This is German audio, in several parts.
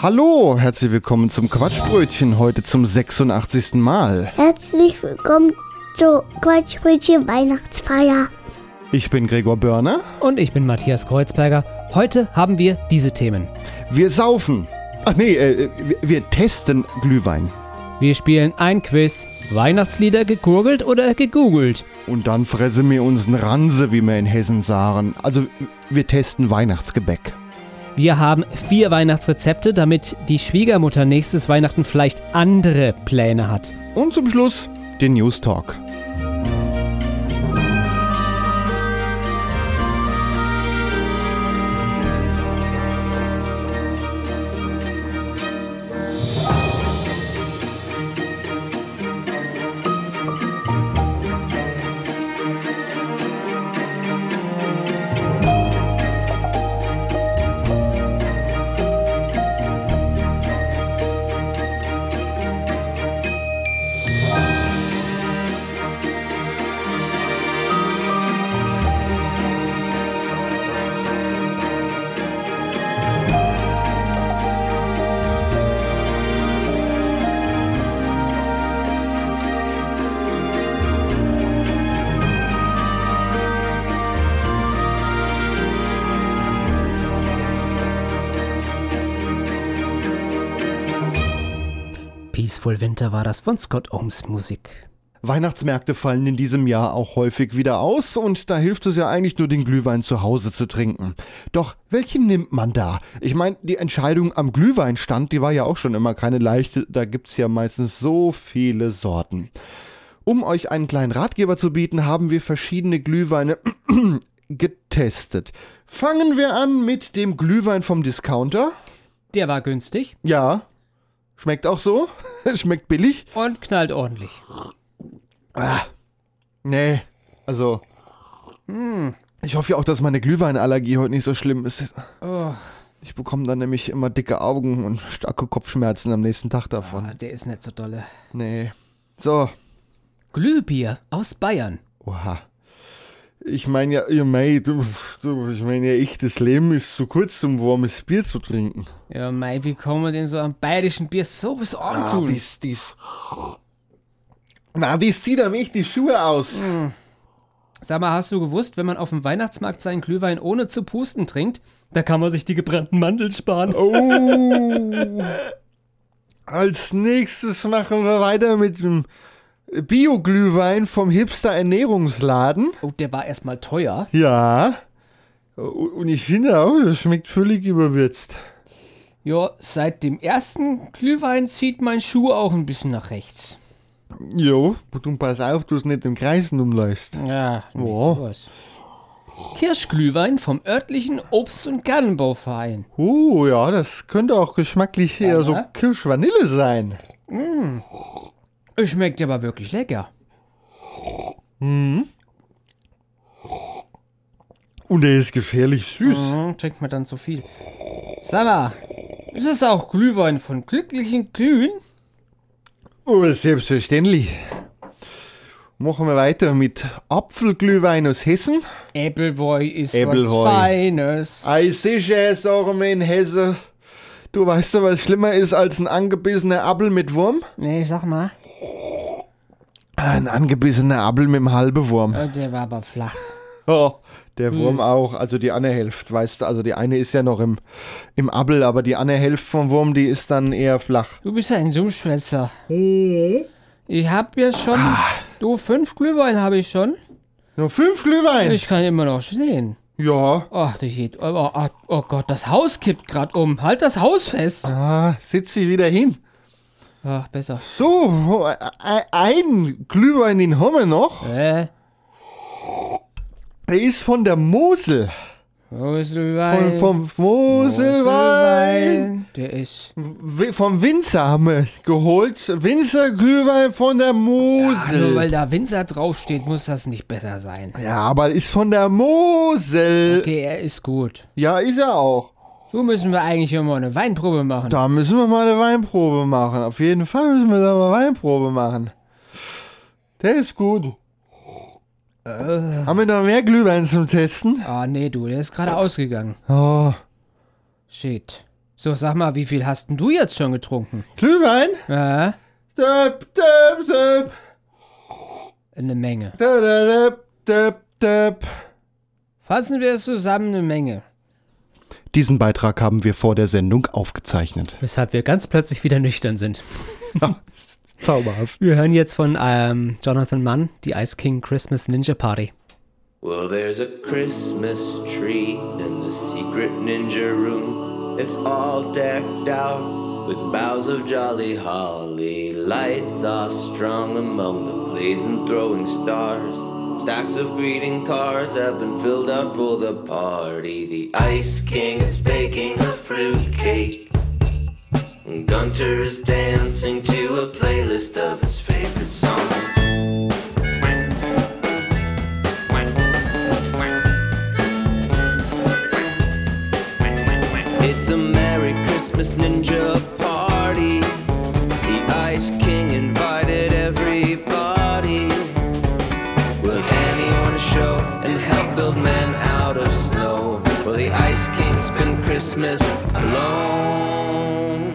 Hallo, herzlich willkommen zum Quatschbrötchen, heute zum 86. Mal. Herzlich willkommen zur Quatschbrötchen Weihnachtsfeier. Ich bin Gregor Börner. Und ich bin Matthias Kreuzberger. Heute haben wir diese Themen. Wir saufen. Ach nee, äh, wir, wir testen Glühwein. Wir spielen ein Quiz. Weihnachtslieder gegurgelt oder gegoogelt? Und dann fressen wir uns einen Ranse, wie wir in Hessen sagen. Also, wir testen Weihnachtsgebäck. Wir haben vier Weihnachtsrezepte, damit die Schwiegermutter nächstes Weihnachten vielleicht andere Pläne hat. Und zum Schluss den News Talk. Peaceful Winter war das von Scott Ohms Musik. Weihnachtsmärkte fallen in diesem Jahr auch häufig wieder aus und da hilft es ja eigentlich nur, den Glühwein zu Hause zu trinken. Doch welchen nimmt man da? Ich meine, die Entscheidung am Glühweinstand, die war ja auch schon immer keine leichte, da gibt's ja meistens so viele Sorten. Um euch einen kleinen Ratgeber zu bieten, haben wir verschiedene Glühweine getestet. Fangen wir an mit dem Glühwein vom Discounter. Der war günstig Ja, schmeckt auch so. schmeckt billig. und knallt ordentlich. Nee, also. Ich hoffe ja auch, dass meine Glühweinallergie heute nicht so schlimm ist. Oh, Ich bekomme dann nämlich immer dicke Augen und starke Kopfschmerzen am nächsten Tag davon. ah, der ist nicht so dolle. Nee. So, Glühbier aus Bayern. oha. Ich meine ja, ja mei, du, du, ich meine ja, ich, das Leben ist zu kurz, um warmes Bier zu trinken. Ja, Mai, wie kann man denn so am bayerischen Bier so was Ah, antun? dies, dies. Na, dies zieht am echt die Schuhe aus. Sag mal, hast du gewusst, wenn man auf dem Weihnachtsmarkt seinen Glühwein ohne zu pusten trinkt, da kann man sich die gebrannten Mandeln sparen. Oh. Als nächstes machen wir weiter mit dem Bio-Glühwein vom Hipster Ernährungsladen. Oh, der war erstmal teuer. Ja. Und ich finde auch, das schmeckt völlig überwürzt. Ja, seit dem ersten Glühwein zieht mein Schuh auch ein bisschen nach rechts. Jo, du pass auf, du es nicht im Kreisen umläufst. Ja, nicht Ja. sowas. Kirschglühwein vom örtlichen Obst- und Gartenbauverein. Oh, ja, das könnte auch geschmacklich eher so Aha. Kirschvanille sein. Schmeckt aber wirklich lecker. Und er ist gefährlich süß. Mhm, trinkt man dann zu viel. Sag mal, ist es auch Glühwein von glücklichen Glühen? Oh, selbstverständlich. Machen wir weiter mit Apfelglühwein aus Hessen. Äppelwoi ist Äppelwoi. was Feines. Ei, sicher, sagen wir in Hessen. Du weißt doch, was schlimmer ist als ein angebissener Apfel mit Wurm? Nee, sag mal. Ein angebissener Apfel mit einem halben Wurm. Oh, der war aber flach. Oh, der Wurm auch, also die andere Hälfte, weißt du, also die eine ist ja noch im, im Apfel, aber die andere Hälfte vom Wurm, die ist dann eher flach. Du bist ein Dummschwätzer. Ich hab jetzt schon. Du, fünf Glühwein habe ich schon. Nur fünf Glühwein? Ich kann immer noch stehen. Ja. Ach, das geht. Oh, oh, oh Gott, das Haus kippt gerade um. Halt das Haus fest. Ah, sitz sie wieder hin. Ach, besser. So, e- ein Glühwein, den haben wir noch. Äh, Der ist von der Mosel. Moselwein. Vom, vom Moselwein. Der ist. Vom Winzer haben wir geholt. Winzer Glühwein von der Ah, nur Mosel. weil da Winzer draufsteht, muss das nicht besser sein. Ja, aber ist von der Mosel. Okay, er ist gut. Ja, ist er auch. So müssen wir eigentlich immer eine Weinprobe machen. Da müssen wir mal eine Weinprobe machen. Auf jeden Fall müssen wir da mal Weinprobe machen. Der ist gut. Haben wir noch mehr Glühwein zum Testen? Ah, nee, du, der ist gerade ausgegangen. Oh. Shit. So, sag mal, wie viel hast denn du jetzt schon getrunken? Glühwein? Ja, Döp, döp, döp, eine Menge. döp, döp, döp. Fassen wir es zusammen, eine Menge. Diesen Beitrag haben wir vor der Sendung aufgezeichnet. Weshalb wir ganz plötzlich wieder nüchtern sind. Zauberhaft. Wir hören jetzt von ähm, Jonathan Mann die Ice King Christmas Ninja Party. Well, there's a Christmas tree in the secret ninja room. It's all decked out with boughs of jolly holly. Lights are strung among the blades and throwing stars. Stacks of greeting cards have been filled out for the party. The Ice King is baking a fruit cake. is dancing to a playlist of his favorite songs. It's a Merry Christmas Ninja party. The Ice King invited Ice King spend Christmas alone.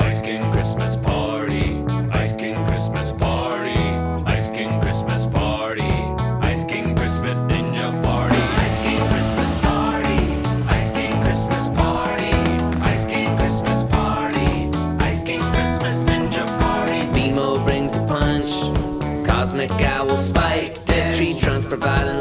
Ice King Christmas party. Ice King Christmas party. Ice King Christmas party. Ice King Christmas Ninja party. Ice King Christmas party. Ice King Christmas party. Ice King Christmas party. Ice King Christmas Ninja party. Nemo brings the punch. Cosmic Owl spiked it. Tree trunk providing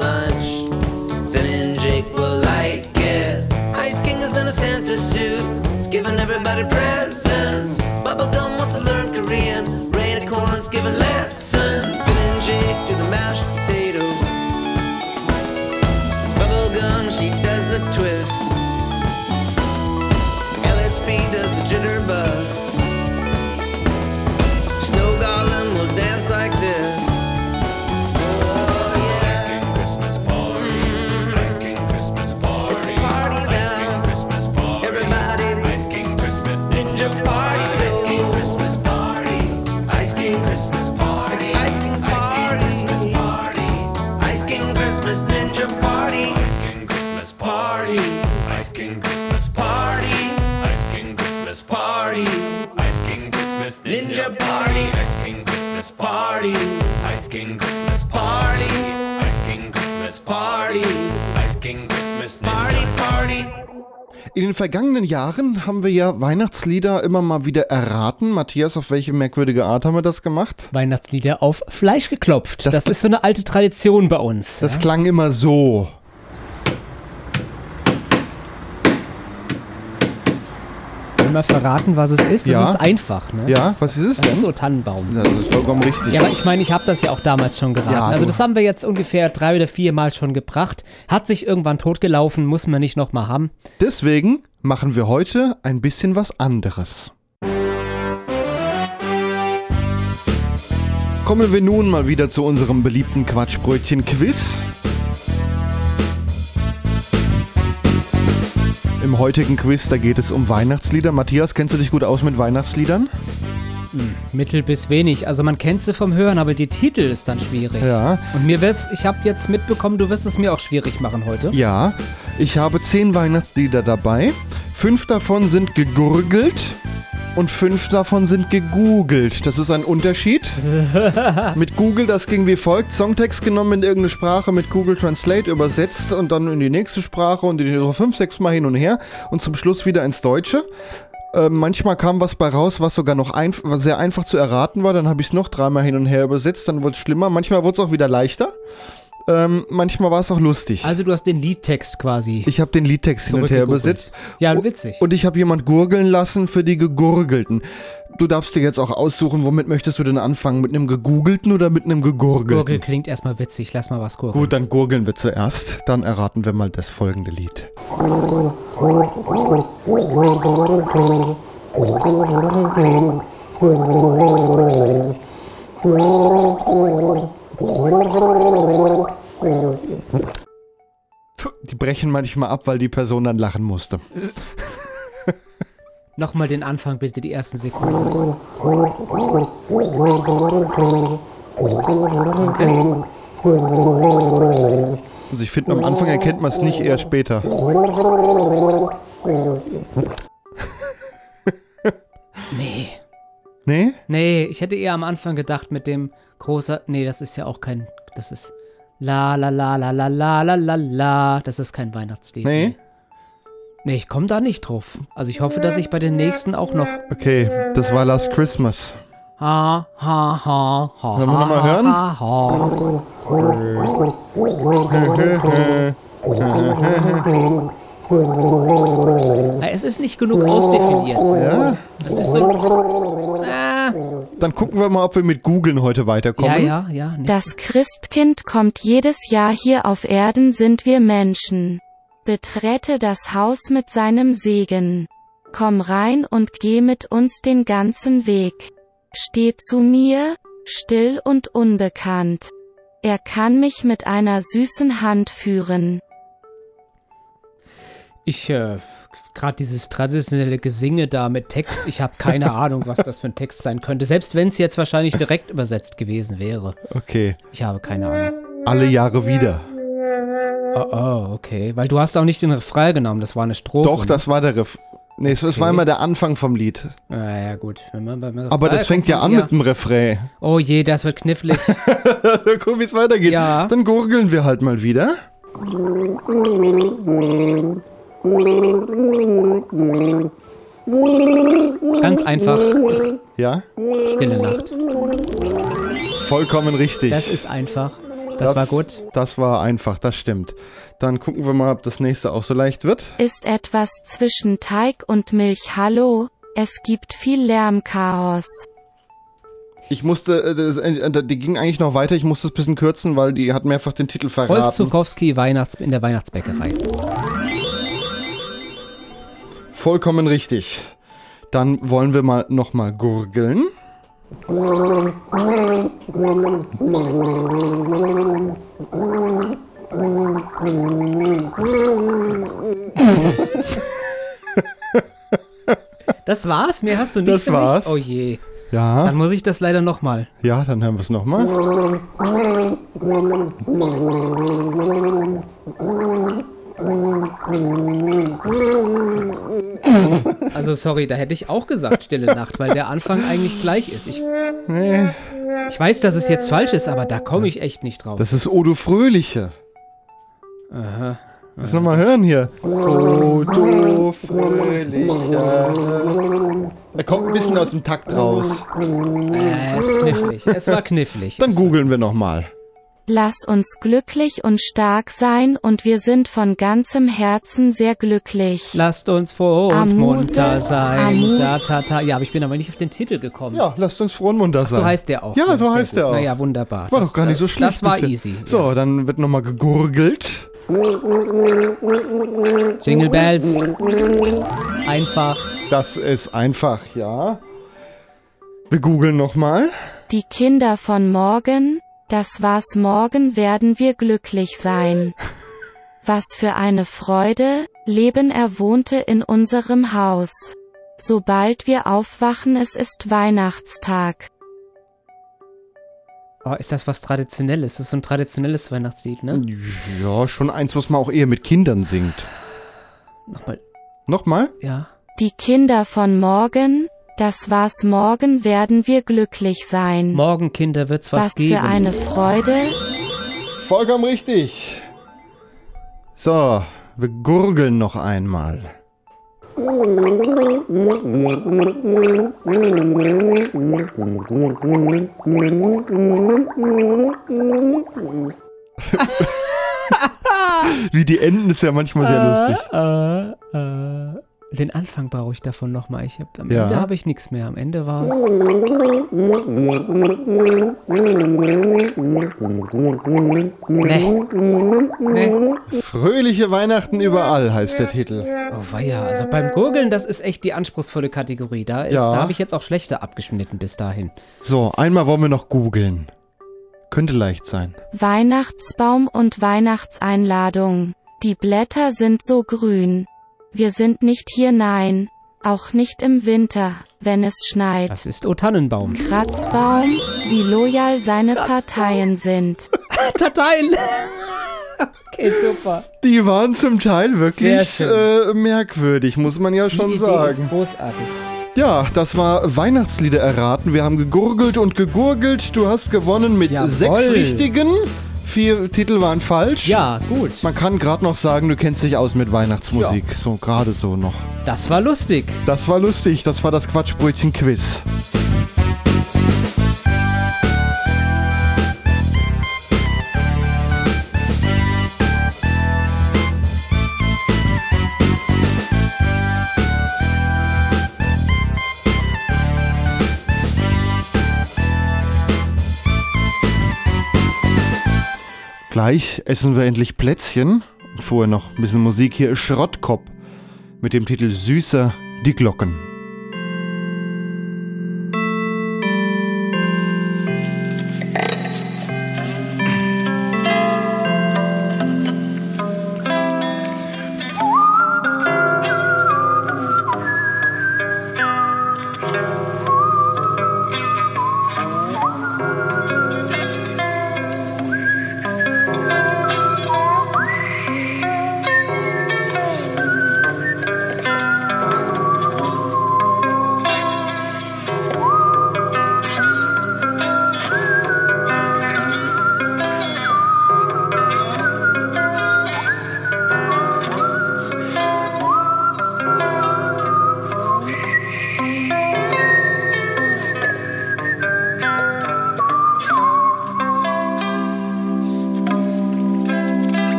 vergangenen Jahren haben wir ja Weihnachtslieder immer mal wieder erraten. Matthias, auf welche merkwürdige Art haben wir das gemacht? Weihnachtslieder auf Fleisch geklopft. Das- Das, ist so eine alte Tradition bei uns. Das ja? klang immer so. Wollen wir verraten, was es ist? Das Ja. ist einfach, ne? Ja, was ist es Das ist denn? so Tannenbaum. Das ist vollkommen richtig. Ja, aber ich meine, ich habe das ja auch damals schon geraten. Ja, also das haben wir jetzt ungefähr drei oder vier Mal schon gebracht. Hat sich irgendwann totgelaufen, muss man nicht nochmal haben. Deswegen machen wir heute ein bisschen was anderes. Kommen wir nun mal wieder zu unserem beliebten Quatschbrötchen-Quiz. Im heutigen Quiz, da geht es um Weihnachtslieder. Matthias, kennst du dich gut aus mit Weihnachtsliedern? Mittel bis wenig. Also man kennt sie vom Hören, aber die Titel ist dann schwierig. Ja. Und mir wirst, ich habe jetzt mitbekommen, du wirst es mir auch schwierig machen heute. Ja, ich habe zehn Weihnachtslieder dabei. Fünf davon sind gegurgelt und fünf davon sind gegoogelt. Das ist ein Unterschied. mit Google, das ging wie folgt. Songtext genommen in irgendeine Sprache, mit Google Translate übersetzt und dann in die nächste Sprache und in die so fünf, sechs Mal hin und her und zum Schluss wieder ins Deutsche. Äh, manchmal kam was bei raus, was sogar noch einf sehr einfach zu erraten war. Dann habe ich es noch dreimal hin und her übersetzt, dann wurde es schlimmer. Manchmal wurde es auch wieder leichter. Ähm, manchmal war es auch lustig. Also du hast den Liedtext quasi. Ich habe den Liedtext hin und her übersetzt. Ja, witzig. Und ich habe jemand gurgeln lassen für die Gegurgelten. du darfst dir jetzt auch aussuchen, womit möchtest du denn anfangen? Mit einem gegoogelten oder mit einem gegurgelten? Gurgel klingt erstmal witzig. Lass mal was gurgeln. Gut, dann gurgeln wir zuerst. Dann erraten wir mal das folgende Lied. Die brechen manchmal ab, weil die Person dann lachen musste. Nochmal den Anfang bitte, die ersten Sekunden. Also ich finde, am Anfang erkennt man es nicht, eher später. Nee. Nee? Nee, ich hätte eher am Anfang gedacht mit dem großer. Nee, das ist ja auch kein. Das ist. La la la la la la la la la. Das ist kein Weihnachtslied. Nee? Nee, ich komme da nicht drauf. Also ich hoffe, dass ich bei den nächsten auch noch. Okay, das war Last Christmas. Ha, ha, ha, ha. Wollen wir ha, noch mal ha, hören? Ha, ha. Es ist nicht genug ausdefiniert. Ja? Das ist so. Ah. Dann gucken wir mal, ob wir mit Googeln heute weiterkommen. Ja, ja, ja. Nicht. Das Christkind kommt jedes Jahr hier auf Erden sind wir Menschen. Betrete das Haus mit seinem Segen. Komm rein und geh mit uns den ganzen Weg. Steh zu mir, still und unbekannt. Er kann mich mit einer süßen Hand führen. Ich, äh, gerade dieses traditionelle Gesinge da mit Text, ich habe keine Ahnung, was das für ein Text sein könnte. Selbst wenn es jetzt wahrscheinlich direkt übersetzt gewesen wäre. Okay. Ich habe keine Ahnung. Alle Jahre wieder. Oh, oh, okay. Weil du hast auch nicht den Refrain genommen, das war eine Strophe. Doch, das war der Riff. Nee, es es war Okay. immer der Anfang vom Lied. Ah, ja, gut. Wenn man beim Aber Refrain das fängt ja an mit dem Refrain. Oh je, das wird knifflig. Guck, wie es weitergeht. Ja. Dann gurgeln wir halt mal wieder. Ganz einfach. Ist Ja, Stille Nacht. vollkommen richtig. Das ist einfach. Das, war gut. Das war einfach, das stimmt. Dann gucken wir mal, ob das nächste auch so leicht wird. Ist etwas zwischen Teig und Milch Hallo, es gibt viel Lärmchaos. Ich musste, äh, das, äh, die ging eigentlich noch weiter, ich musste es ein bisschen kürzen, weil die hat mehrfach den Titel Rolf verraten. Zukowski Weihnachts in der Weihnachtsbäckerei. Vollkommen richtig. Dann wollen wir mal nochmal gurgeln. Das war's? Mehr hast du nicht Das für war's. mich? Oh je. Ja, Dann muss ich das leider nochmal. ja, dann hören wir es nochmal. Also sorry, da hätte ich auch gesagt Stille Nacht, weil der Anfang eigentlich gleich ist. Ich, ich weiß, dass es jetzt falsch ist, aber da komme ich echt nicht drauf. Das ist Odo Fröhliche. Aha. Lass noch mal hören hier. Odo Fröhliche. Er kommt ein bisschen aus dem Takt raus. Äh, es ist knifflig. Es war knifflig. Dann googeln wir nochmal. Lass uns glücklich und stark sein und wir sind von ganzem Herzen sehr glücklich. Lasst uns froh und Amuse, munter sein. Amuse. Da, ta, ta. Ja, aber ich bin aber nicht auf den Titel gekommen. Ja, lasst uns froh und munter sein. So heißt der auch. Ja, so heißt der auch. Naja, wunderbar. War Das, doch gar nicht so äh, schlecht. Das war bisher. easy. So, dann wird nochmal gegurgelt. Jingle Bells. Einfach. Das ist einfach, ja. Wir googeln nochmal. Die Kinder von morgen, das war's morgen werden wir glücklich sein. Was für eine Freude, Leben er wohnte in unserem Haus. Sobald wir aufwachen, es ist Weihnachtstag. Oh, ist das was Traditionelles? Das ist so ein traditionelles Weihnachtslied, ne? Ja, schon eins, was man auch eher mit Kindern singt. Nochmal. Nochmal? Ja. Die Kinder von morgen, das war's morgen werden wir glücklich sein. Morgen, Kinder, wird's was, Was geben. für eine Freude, Vollkommen richtig. So, wir gurgeln noch einmal. Wie die enden ist ja manchmal sehr lustig. Den Anfang brauche ich davon nochmal. Ich hab, am Ja. Ende habe ich nichts mehr. Am Ende war. Nee. Nee. Fröhliche Weihnachten überall heißt der Titel. Oh weia, also beim Gurgeln, das ist echt die anspruchsvolle Kategorie. Da, ist- Ja. da habe ich jetzt auch schlechter abgeschnitten bis dahin. So, einmal wollen wir noch googeln. Könnte leicht sein. Weihnachtsbaum und Weihnachtseinladung. Die Blätter sind so grün. Wir sind nicht hier, nein. Auch nicht im Winter, wenn es schneit. Das ist O Tannenbaum. Kratzbaum, wie loyal seine Parteien sind. Dateien! okay, super. Die waren zum Teil wirklich äh, merkwürdig, muss man ja schon die Idee sagen. ist großartig. Ja, das war Weihnachtslieder erraten. Wir haben gegurgelt und gegurgelt. Du hast gewonnen mit Jawohl. sechs richtigen. Vier Titel waren falsch. Ja, gut. Man kann gerade noch sagen, du kennst dich aus mit Weihnachtsmusik. So gerade so noch. Das war lustig. Das war lustig. Das war das Quatschbrötchen-Quiz. Gleich essen wir endlich Plätzchen. Vorher noch ein bisschen Musik. Hier Schrottkopf mit dem Titel Süßer die Glocken.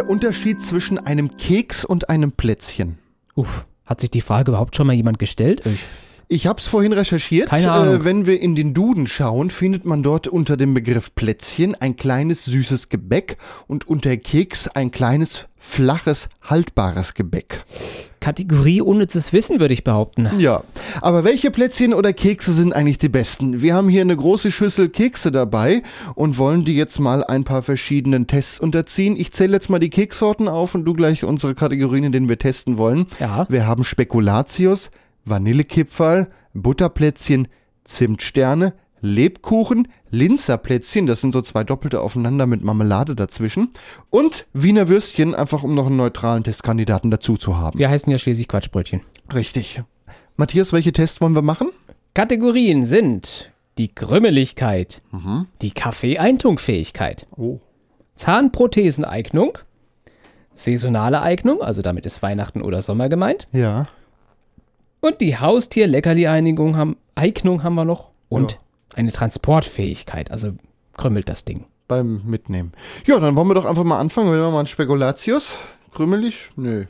Der Unterschied zwischen einem Keks und einem Plätzchen? Uff, hat sich die Frage überhaupt schon mal jemand gestellt? Ich, Ich habe es vorhin recherchiert. Keine Ahnung. Äh, wenn wir in den Duden schauen, findet man dort unter dem Begriff Plätzchen ein kleines süßes Gebäck und unter Keks ein kleines flaches haltbares Gebäck. Kategorie unnützes Wissen, würde ich behaupten. Ja, aber welche Plätzchen oder Kekse sind eigentlich die besten? Wir haben hier eine große Schüssel Kekse dabei und wollen die jetzt mal ein paar verschiedenen Tests unterziehen. Ich zähle jetzt mal die Keksorten auf und du gleich unsere Kategorien, in denen wir testen wollen. Ja. Wir haben Spekulatius, Vanillekipferl, Butterplätzchen, Zimtsterne, Lebkuchen, Linzerplätzchen, das sind so zwei doppelte aufeinander mit Marmelade dazwischen und Wiener Würstchen, einfach um noch einen neutralen Testkandidaten dazu zu haben. Wir heißen ja schließlich Quatschbrötchen. Richtig. Matthias, welche Tests wollen wir machen? Kategorien sind die Krümmeligkeit, die Kaffeeeintunkfähigkeit, Oh. Zahnprotheseneignung, saisonale Eignung, also damit ist Weihnachten oder Sommer gemeint. Ja. Und die Haustier-Leckerli-Einigung haben, Eignung haben wir noch. Und Ja. eine Transportfähigkeit, also krümmelt das Ding. Beim Mitnehmen. Ja, dann wollen wir doch einfach mal anfangen. Wenn wir mal ein Spekulatius. Krümelig? Nö.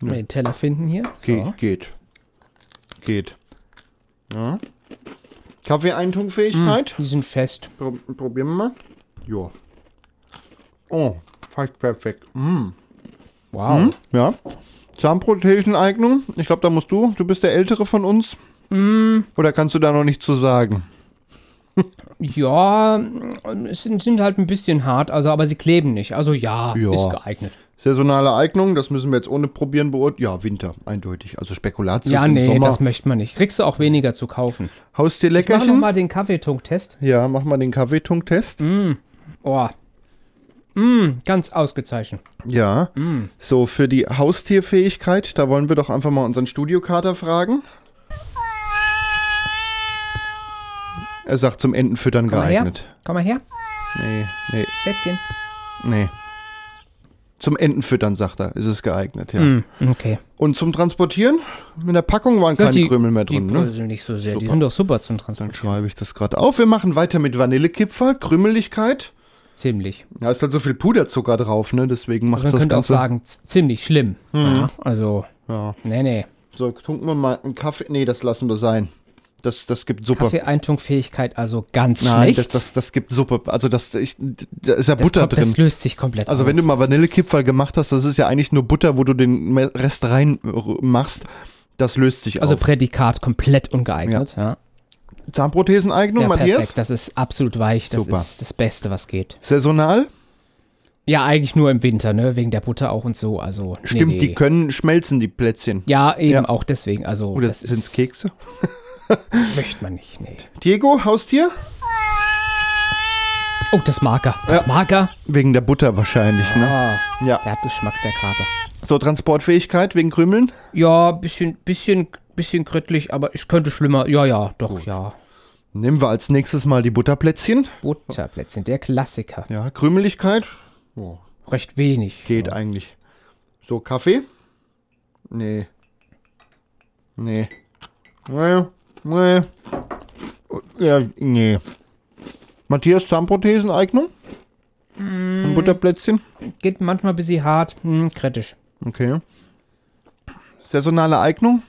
Mal den Teller finden hier. Geht, So. geht. Geht. Ja. Kaffeeeintunkfähigkeit. Die sind fest. Pro probieren wir mal. Ja. Oh, fast perfekt. Mm. Wow. Ja. Zahnprotheseneignung. Ich glaube, da musst du. Du bist der Ältere von uns. Oder kannst du da noch nicht zu sagen? Ja, es sind, sind halt ein bisschen hart, also aber sie kleben nicht. Also ja, Ja. ist geeignet. Saisonale Eignung, das müssen wir jetzt ohne probieren beurteilen. Ja, Winter, eindeutig. Also Spekulatius Ja, nee, das möchte man nicht. Kriegst du auch weniger zu kaufen. Mach Haustierleckerchen. mal den Kaffeetunktest. Ja, mach mal den Kaffeetunktest. Oh. Mm, ganz ausgezeichnet. Ja. So, für die Haustierfähigkeit, da wollen wir doch einfach mal unseren Studiokater fragen. Er sagt zum Entenfüttern Komm mal geeignet. Komm mal her. Nee, nee, Plätzchen. nee. Zum Entenfüttern, sagt er, ist es geeignet, ja. Mm, okay. Und zum Transportieren? In der Packung waren Ja, keine Krümel mehr drin, die ne? bröseln nicht so sehr. Die Super. sind doch super zum Dann Transportieren. schreibe ich das gerade auf. Wir machen weiter mit Vanillekipferl, Krümeligkeit. Ziemlich. Da ist halt so viel Puderzucker drauf, ne? Deswegen macht Also man das könnte auch Ganze. sagen, ziemlich schlimm. Ja, also, ja. nee, nee. So, tunken wir mal einen Kaffee. Nee, das lassen wir sein. Das, das gibt Suppe. Kaffeeeintunkfähigkeit also ganz Nein, schlecht. das, das, das gibt Suppe. Also das, ich, da ist ja Das Butter kommt- drin. Das löst sich komplett Also auf. wenn du mal Vanillekipferl gemacht hast, das ist ja eigentlich nur Butter, wo du den Rest rein äh, machst. Das löst sich Also auf. Prädikat komplett ungeeignet. Ja. Zahnprotheseneignung, Ja, Matthias? perfekt. Das ist absolut weich. Das Super. ist das Beste, was geht. Saisonal? Ja, eigentlich nur im Winter, ne? Wegen der Butter auch und so. Also, nee, Stimmt, nee. die können schmelzen, die Plätzchen. Ja, eben Ja. auch deswegen. Also, Oder sind es Kekse? Möchte man nicht, nee. Diego, Haustier? Oh, das Marker. Das Ja. Marker. Wegen der Butter wahrscheinlich, ne? Ah, Ja. der hat Geschmack, der Kater. So, Transportfähigkeit wegen Krümeln? Ja, bisschen, bisschen, bisschen krittlich, aber ich könnte schlimmer. Ja, ja, doch, ja. Nehmen wir als nächstes mal die Butterplätzchen. Butterplätzchen, der Klassiker. Ja, Krümeligkeit? Oh, Recht wenig. geht eigentlich. So, Kaffee? Nee. Nee. Nee. Nee. Ja, nee. Matthias, Zahnprotheseneignung? Ein Butterplätzchen? Geht manchmal ein bisschen hart. Hm, kritisch. Okay. Saisonale Eignung?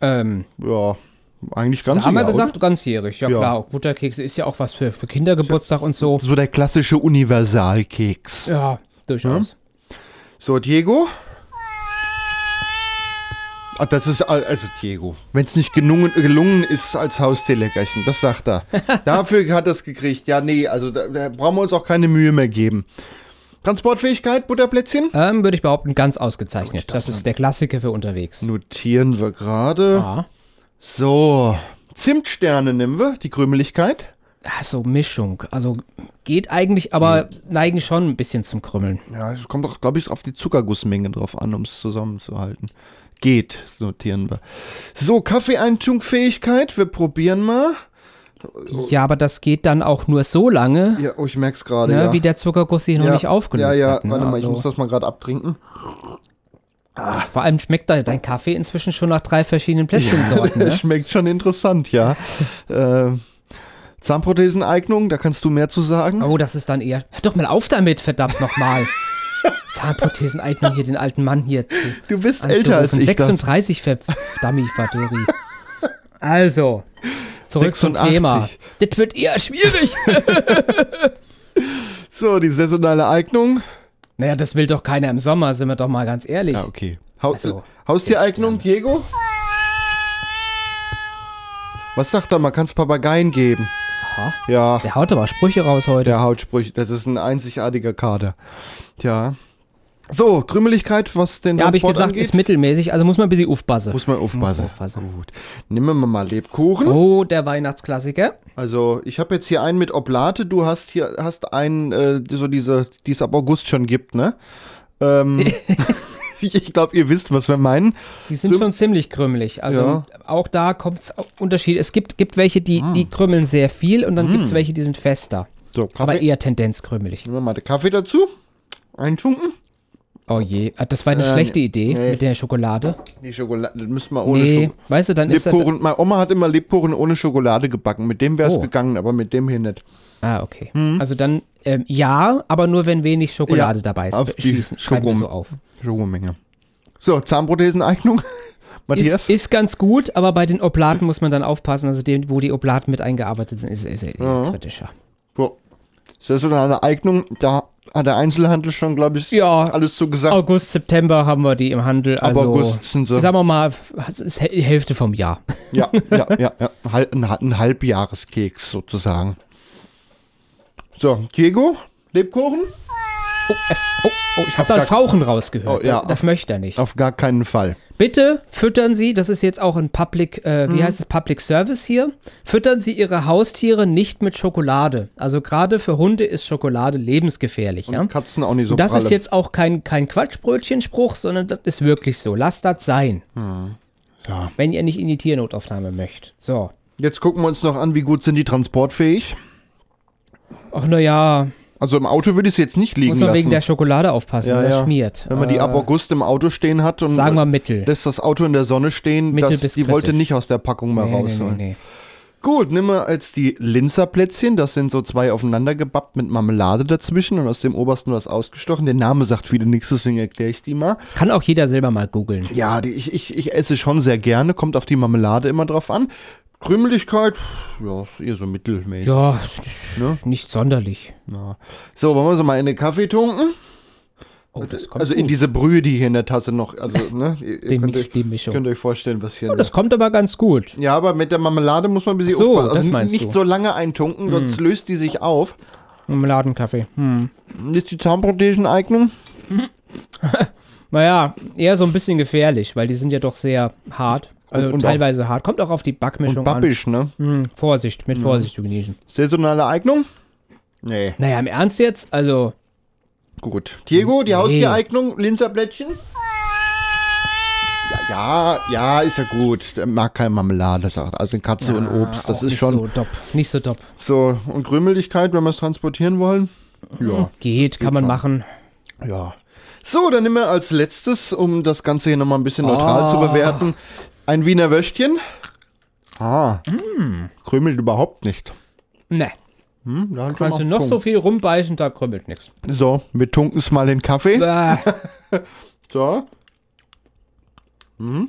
Ähm, Ja, eigentlich ganz da haben wir gesagt, ganzjährig. Ja, Ja. klar, auch Butterkekse ist ja auch was für, für Kindergeburtstag und so. oder? So der klassische Universalkeks. Ja, durchaus. So, Diego? Ach, das ist, al- also Diego, wenn es nicht gelungen, gelungen ist als Haustierleckerchen, das sagt er. Dafür hat er es gekriegt. Ja, nee, also da, da brauchen wir uns auch keine Mühe mehr geben. Transportfähigkeit, Butterplätzchen? Ähm, würde ich behaupten, ganz ausgezeichnet. Gut, das das ist der Klassiker für unterwegs. Notieren wir gerade. Ja. So, Zimtsterne nehmen wir, die Krümeligkeit. Ah, so Mischung. Also geht eigentlich, aber neigen schon ein bisschen zum Krümmeln. Ja, es kommt doch, glaube ich, auf die Zuckergussmenge drauf an, um es zusammenzuhalten. Geht, notieren wir. So, Kaffeeintunkfähigkeit, wir probieren mal. Ja, aber das geht dann auch nur so lange, Ja, oh, ich merk's gerade, ne, ja. wie der Zuckerguss sich noch ja, nicht aufgelöst Ja, ja, hat. Ne? warte mal, ich Also, muss das mal gerade abtrinken. vor allem schmeckt da dein Kaffee inzwischen schon nach drei verschiedenen Plätzchensorten. Das ne? schmeckt schon interessant, ja. äh, Zahnprotheseneignung, da kannst du mehr zu sagen. Oh, das ist dann eher. Hör doch mal auf damit, verdammt nochmal. Zahnprotheseneignung hier, den alten Mann hier zu Du bist älter als ich. Das. 36 für Dummy Faduri. Also, zurück 86. zum Thema. Das wird eher schwierig. So, die saisonale Eignung. naja, das will doch keiner im Sommer, sind wir doch mal ganz ehrlich. Ja, okay. Ha Also, Haustiereignung, Diego? Was sagt er? Man kann es Papageien geben. Aha. Ja, Der haut aber Sprüche raus heute. der Hautsprüche. Das ist ein einzigartiger Kader. Tja. So, Krümeligkeit, was den ja, habe ich Transport gesagt, angeht. ist mittelmäßig, also muss man ein bisschen aufpassen. Muss man aufpassen. Muss aufpassen. Gut. Nehmen wir mal Lebkuchen. Oh, der Weihnachtsklassiker. Also, ich habe jetzt hier einen mit Oblate. Du hast hier hast einen, äh, so diese, die es ab August schon gibt, ne? Ähm, ich glaube, ihr wisst, was wir meinen. Die sind Sim- schon ziemlich krümelig. Also Ja. auch da kommt es Unterschied. Es gibt, gibt welche, die, die krümmeln sehr viel und dann gibt es welche, die sind fester. So, Aber Kaffee. eher Tendenz krümelig. Nehmen wir mal den Kaffee dazu. Eintunken? Oh je, Ah, das war eine Äh, schlechte Idee nee. mit der Schokolade. Die Schokolade, das müssen wir ohne Nee, Schokolade. weißt du, dann ist. Lebkuchen, meine Oma hat immer Lebkuchen ohne Schokolade gebacken. Mit dem wäre es Oh. gegangen, aber mit dem hier nicht. Ah, okay. Also dann ähm, ja, aber nur wenn wenig Schokolade Ja, dabei ist. auf die Schließen, wir Schoko- so auf. Schokomenge. So, Zahnprotheseneignung. Matthias? Ist, ist ganz gut, aber bei den Oblaten muss man dann aufpassen. Also dem, wo die Oblaten mit eingearbeitet sind, ist es ist, kritischer. so. Ist das so eine Eignung? Da hat der Einzelhandel schon, glaube ich, Ja, alles zu gesagt. August, September haben wir die im Handel. Also, August sind sie. sagen wir mal, es ist die Hälfte vom Jahr. Ja, ja, ja, ja. Ein, ein Halbjahreskeks sozusagen. So, Diego, Lebkuchen? Oh, F oh, oh ich habe da ein Fauchen rausgehört. Oh, ja, das auf- möchte er nicht. Auf gar keinen Fall. Bitte füttern Sie, das ist jetzt auch ein Public, äh, Mhm. wie heißt es, Public Service hier, füttern Sie Ihre Haustiere nicht mit Schokolade. Also gerade für Hunde ist Schokolade lebensgefährlich. Und Ja? Katzen auch nicht so das ist pralle. jetzt auch kein, kein Quatschbrötchenspruch, sondern das ist wirklich so. Lasst das sein, Ja. wenn ihr nicht in die Tiernotaufnahme möchtet. So. Jetzt gucken wir uns noch an, wie gut sind die transportfähig. Ach naja, Also im Auto würde ich sie jetzt nicht liegen muss man lassen. wegen der Schokolade aufpassen, Ja, das ja. schmiert. Wenn man die Äh, ab August im Auto stehen hat und Sagen wir Mittel. lässt das Auto in der Sonne stehen, Mittel das, bis die wollte kritisch. nicht aus der Packung mal nee, raus. nee, nee, nee. Gut, nimm mal als die Linzerplätzchen. Das sind so zwei aufeinander gebappt mit Marmelade dazwischen und aus dem obersten was ausgestochen. Der Name sagt viele nichts, deswegen erkläre ich die mal. Kann auch jeder selber mal googeln. Ja, die, ich, ich, ich esse schon sehr gerne, kommt auf die Marmelade immer drauf an. Krümeligkeit, ja, ist eher so mittelmäßig. Ja, Ne? nicht sonderlich. Ja. So, wollen wir so mal in den Kaffee tunken? Oh, das kommt Also in gut. diese Brühe, die hier in der Tasse noch, also, ne? Ihr, ihr Die könnt, euch, die Mischung. könnt euch vorstellen, was hier. Oh, das kommt aber ganz gut. ja, aber mit der Marmelade muss man ein bisschen Ach so, aufpassen. das Also meinst nicht du. so lange eintunken, sonst löst die sich auf. Marmeladenkaffee. Hm. Ist die Zahnprotheseneignung? Naja, eher so ein bisschen gefährlich, weil die sind ja doch sehr hart. Also Und- und teilweise hart. Kommt auch auf die Und Backmischung babbisch, ne? an. Hm, Vorsicht, mit Vorsicht zu genießen. Saisonale Eignung? Nee. Naja, im Ernst jetzt? Also, Gut. Diego, die Nee. Haustiereignung, Linzerblättchen? Ja, ja, ja, ist ja gut. Der mag keine Marmelade, sagt. Also Katze und Obst, das auch ist nicht schon so dopp. Nicht so dopp. so. Und Krümeligkeit, wenn wir es transportieren wollen? Ja, Geht, kann man schon. machen. ja. So, dann nehmen wir als letztes, um das Ganze hier nochmal ein bisschen neutral zu Ah. bewerten, ein Wiener Würstchen. Ah, krümelt überhaupt nicht. Ne, Hm, da kannst du noch auch so viel rumbeißen, da krümmelt nichts. Punkt. So, wir tunken es mal in Kaffee. So. Mhm.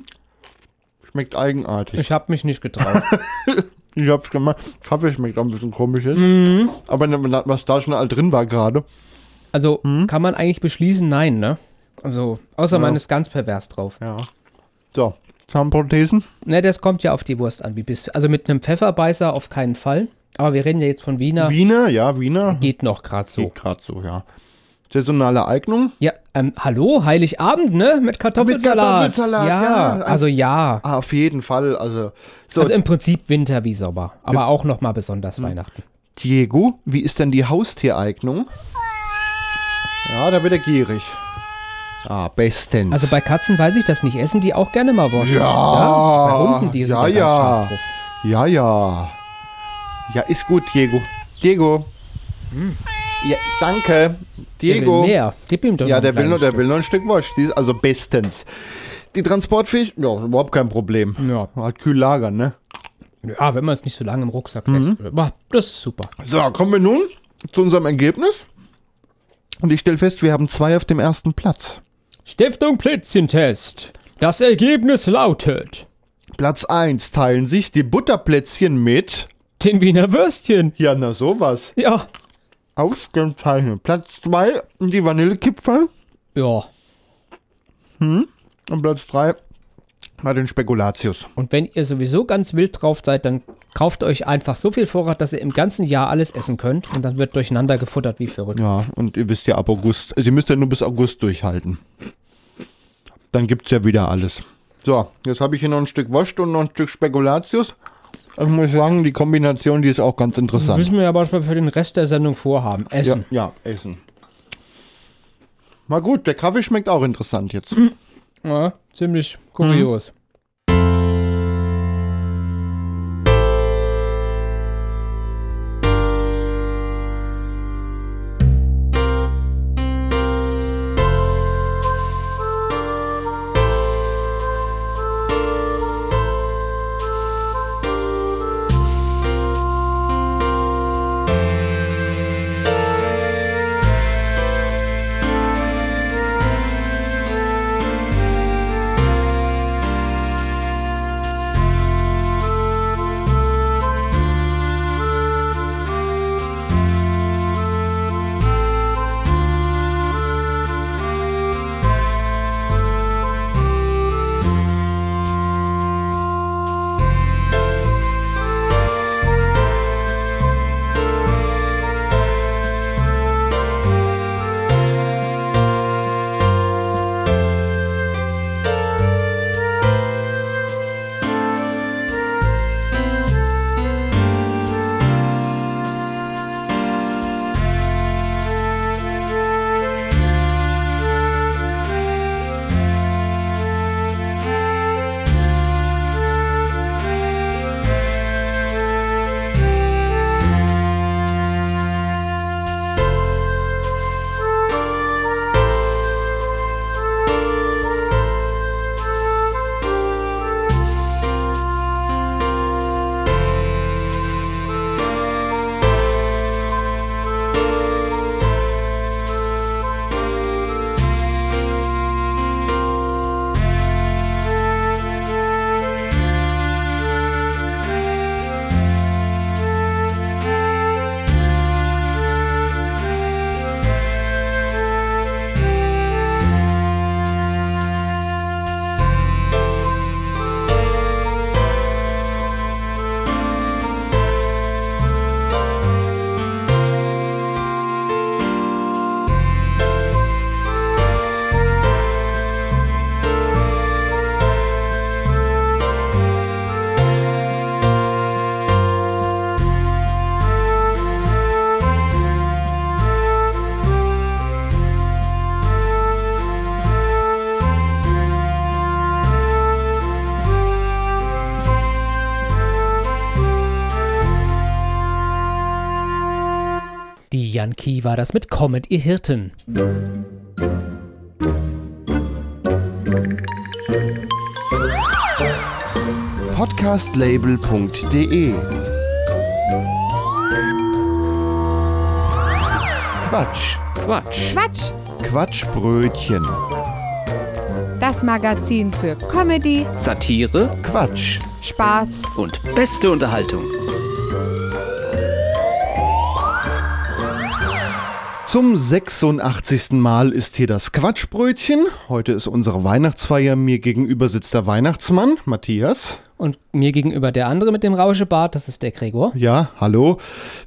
Schmeckt eigenartig. ich hab mich nicht getraut. Ich hab's gemacht. Kaffee schmeckt auch ein bisschen komisch jetzt. Mhm. Aber was da schon all drin war gerade. Also, Hm? kann man eigentlich beschließen, nein, ne? Also, außer man ist ganz pervers drauf. Ja. So, Zahnprothesen. Ne, das kommt ja auf die Wurst an. Wie bist du? Also mit einem Pfefferbeißer auf keinen Fall. Aber wir reden ja jetzt von Wiener. Wiener, ja, Wiener. Geht noch gerade so. Geht gerade so, ja. Saisonale Eignung. Ja, ähm, hallo, Heiligabend, ne? Mit Kartoffelsalat. Kartoffelsalat, ja. ja. Also ja. Ah, auf jeden Fall. Also, so, Also im Prinzip Winter wie Sommer. Aber Jetzt- auch noch mal besonders Hm. Weihnachten. Diego, wie ist denn die Haustiereignung? Ja, da wird er gierig. Ah, bestens. Also bei Katzen weiß ich das nicht. Essen die auch gerne mal Wurst? Ja. Bei Hunden, die sind Ja, da ganz ja. Ja, ja. Ja, ist gut, Diego. Diego. Ja, danke. Hm. Der will Diego. mehr. Gib ihm doch Ja, noch der ein will, noch, der will noch ein Stück Wurst. Also bestens. Die Transportfähig? Ja, überhaupt kein Problem. Ja. Halt kühl lagern, ne? ja, wenn man es nicht so lange im Rucksack Mhm. lässt. Das ist super. So, kommen wir nun zu unserem Ergebnis. Und ich stelle fest, wir haben zwei auf dem ersten Platz. Stiftung Plätzchentest. Das Ergebnis lautet: Platz 1 teilen sich die Butterplätzchen mit. Den Wiener Würstchen. Ja, na sowas. Ja. Ausgezeichnet. Platz 2 die Vanillekipferl. Ja. Und Platz 3 bei den Spekulatius. Und wenn ihr sowieso ganz wild drauf seid, dann kauft euch einfach so viel Vorrat, dass ihr im ganzen Jahr alles essen könnt. Und dann wird durcheinander gefuttert wie verrückt. Ja, und ihr wisst ja ab August, also ihr müsst ja nur bis August durchhalten. Dann gibt's ja wieder alles. So, jetzt habe ich hier noch ein Stück Wurst und noch ein Stück Spekulatius. Ich muss sagen, die Kombination, die ist auch ganz interessant. Müssen wir aber für den Rest der Sendung vorhaben. Ja, Essen. ja, essen. Mal gut, der Kaffee schmeckt auch interessant jetzt. Ja, ziemlich kurios. Jan Kie war das mit Comet, ihr Hirten. Podcastlabel.de Quatsch. Quatsch. Quatsch. Quatschbrötchen. Das Magazin für Comedy, Satire Quatsch. Spaß und beste Unterhaltung. Zum 86. Mal ist hier das Quatschbrötchen. Heute ist unsere Weihnachtsfeier. Mir gegenüber sitzt der Weihnachtsmann, Matthias. Und mir gegenüber der andere mit dem Rauschebart, das ist der Gregor. Ja, hallo.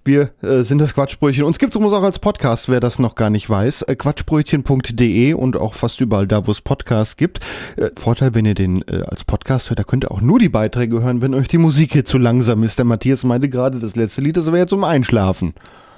Wir äh, sind das Quatschbrötchen. Uns gibt es übrigens auch als Podcast, wer das noch gar nicht weiß. Äh, Quatschbrötchen.de und auch fast überall da, wo es Podcasts gibt. Äh, Vorteil, wenn ihr den äh, als Podcast hört, da könnt ihr auch nur die Beiträge hören, wenn euch die Musik hier zu langsam ist. Der Matthias meinte gerade, das letzte Lied, das wäre jetzt zum Einschlafen.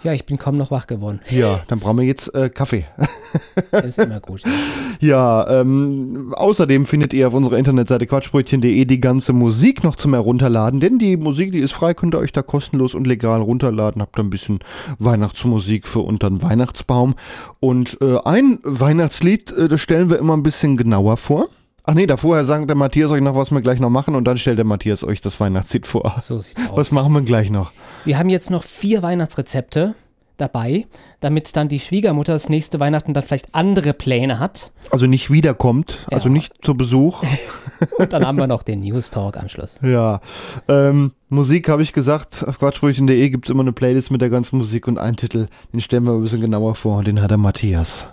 Ja, ich bin kaum noch wach geworden. Ja, dann brauchen wir jetzt äh, Kaffee. Ist immer gut. Ja, ähm, außerdem findet ihr auf unserer Internetseite quatschbrötchen.de die ganze Musik noch zum Herunterladen, denn die Musik, die ist frei, könnt ihr euch da kostenlos und legal runterladen. Habt da ein bisschen Weihnachtsmusik für unter den Weihnachtsbaum. Und äh, ein Weihnachtslied, äh, das stellen wir immer ein bisschen genauer vor. Ach nee, da vorher sagt der Matthias euch noch, was wir gleich noch machen und dann stellt der Matthias euch das Weihnachtslied vor. So sieht's aus. Was machen wir gleich noch? Wir haben jetzt noch vier Weihnachtsrezepte dabei, damit dann die Schwiegermutter das nächste Weihnachten dann vielleicht andere Pläne hat. Also nicht wiederkommt, also Ja. nicht zu Besuch. Und dann haben wir noch den News Talk am Schluss. Ja, ähm, Musik habe ich gesagt, auf quatschbrötchen.de gibt es immer eine Playlist mit der ganzen Musik und einen Titel, den stellen wir ein bisschen genauer vor und den hat der Matthias.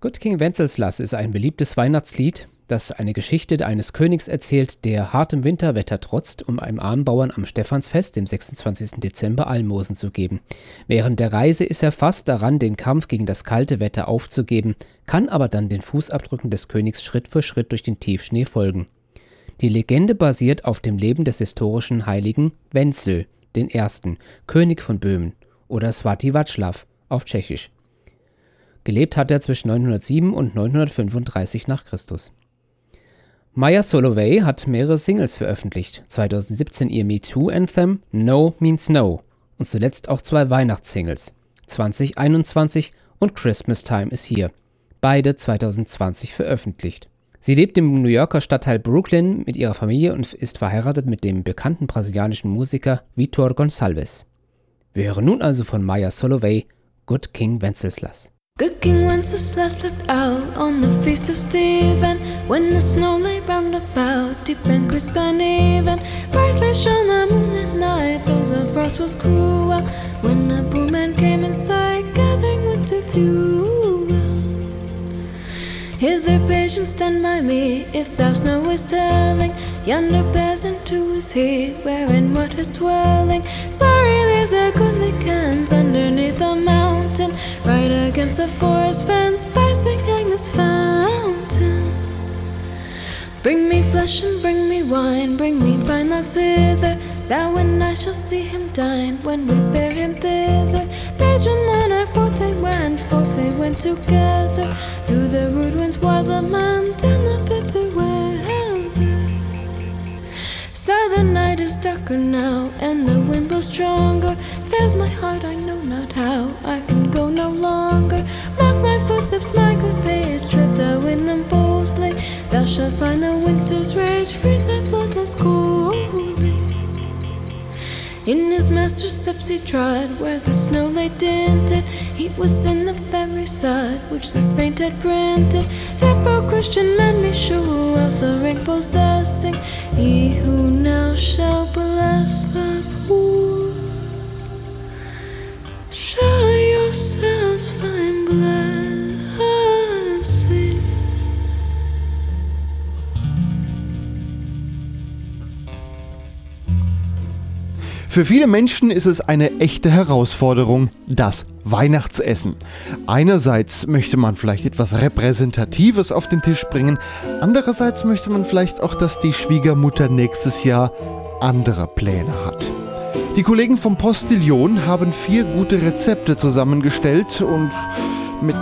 Good King Wenceslas ist ein beliebtes Weihnachtslied, das eine Geschichte eines Königs erzählt, der hartem Winterwetter trotzt, um einem armen Bauern am Stephansfest, dem 26. Dezember, Almosen zu geben. Während der Reise ist er fast daran, den Kampf gegen das kalte Wetter aufzugeben, kann aber dann den Fußabdrücken des Königs Schritt für Schritt durch den Tiefschnee folgen. Die Legende basiert auf dem Leben des historischen Heiligen Wenzel, Ersten, König von Böhmen, oder Swati Václav auf Tschechisch. Gelebt hat er zwischen 907 und 935 nach Christus. Maya Solovey hat mehrere Singles veröffentlicht. 2017 ihr MeToo-Anthem No Means No und zuletzt auch zwei Weihnachtssingles. 2021 und Christmas Time is Here. Beide 2020 veröffentlicht. Sie lebt im New Yorker Stadtteil Brooklyn mit ihrer Familie und ist verheiratet mit dem bekannten brasilianischen Musiker Vitor Gonçalves. Wir hören nun also von Maya Solovey Good King Wenceslas. Good King Wenceslas looked out on the feast of Stephen when the snow lay round about, deep and crisp and even. Brightly shone the moon at night, though the frost was cruel. When a poor man came in sight, gathering winter fuel. Hither, patient, stand by me. If thou snow telling, yonder peasant too is he, wearing what is dwelling. Sorry leaves their goodly cans underneath the mountain, right against the forest fence, by St. Agnes fountain. Bring me flesh and bring me wine, bring me fine logs hither. Thou when I shall see him dine when we bear him thither. Page and monarch, forth they went, forth they went together. Through the rude winds, wild lament, and the bitter weather. The night is darker now, and the wind blows stronger. There's my heart, I know not how I can go no longer. Mark my footsteps, my good pace, tread thou in them boldly. Thou shalt find the winter's rage, freeze thy bloodless coldly. In his master's steps he trod, where the snow lay dinted. He was in the very sod which the saint had printed. Therefore, Christian men be sure of the ring possessing. He who now shall bless the poor. Shall yourselves find blessing. Für viele Menschen ist es eine echte Herausforderung, das Weihnachtsessen. Einerseits möchte man vielleicht etwas Repräsentatives auf den Tisch bringen, andererseits möchte man vielleicht auch, dass die Schwiegermutter nächstes Jahr andere Pläne hat. Die Kollegen vom Postillon haben vier gute Rezepte zusammengestellt und mit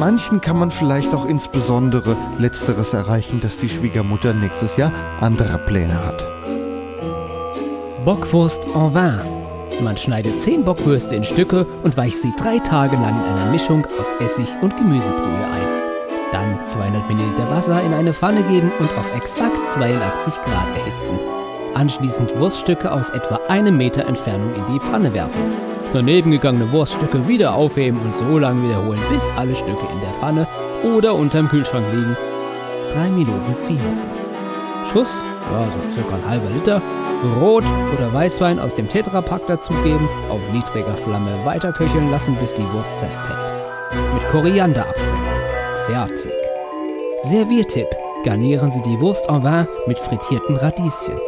manchen kann man vielleicht auch insbesondere letzteres erreichen, dass die Schwiegermutter nächstes Jahr andere Pläne hat. Bockwurst en vin. Man schneidet 10 Bockwürste in Stücke und weicht sie drei Tage lang in einer Mischung aus Essig und Gemüsebrühe ein. Dann 200 Milliliter Wasser in eine Pfanne geben und auf exakt 82 Grad erhitzen. Anschließend Wurststücke aus etwa einem Meter Entfernung in die Pfanne werfen. Daneben gegangene Wurststücke wieder aufheben und so lange wiederholen, bis alle Stücke in der Pfanne oder unterm Kühlschrank liegen. Drei Minuten ziehen lassen. Schuss, ja, so circa ein halber Liter, Rot- oder Weißwein aus dem Tetrapack dazugeben, auf niedriger Flamme weiterköcheln lassen, bis die Wurst zerfällt. Mit Koriander abschmecken. Fertig. Serviertipp. Garnieren Sie die Wurst en vin mit frittierten Radieschen.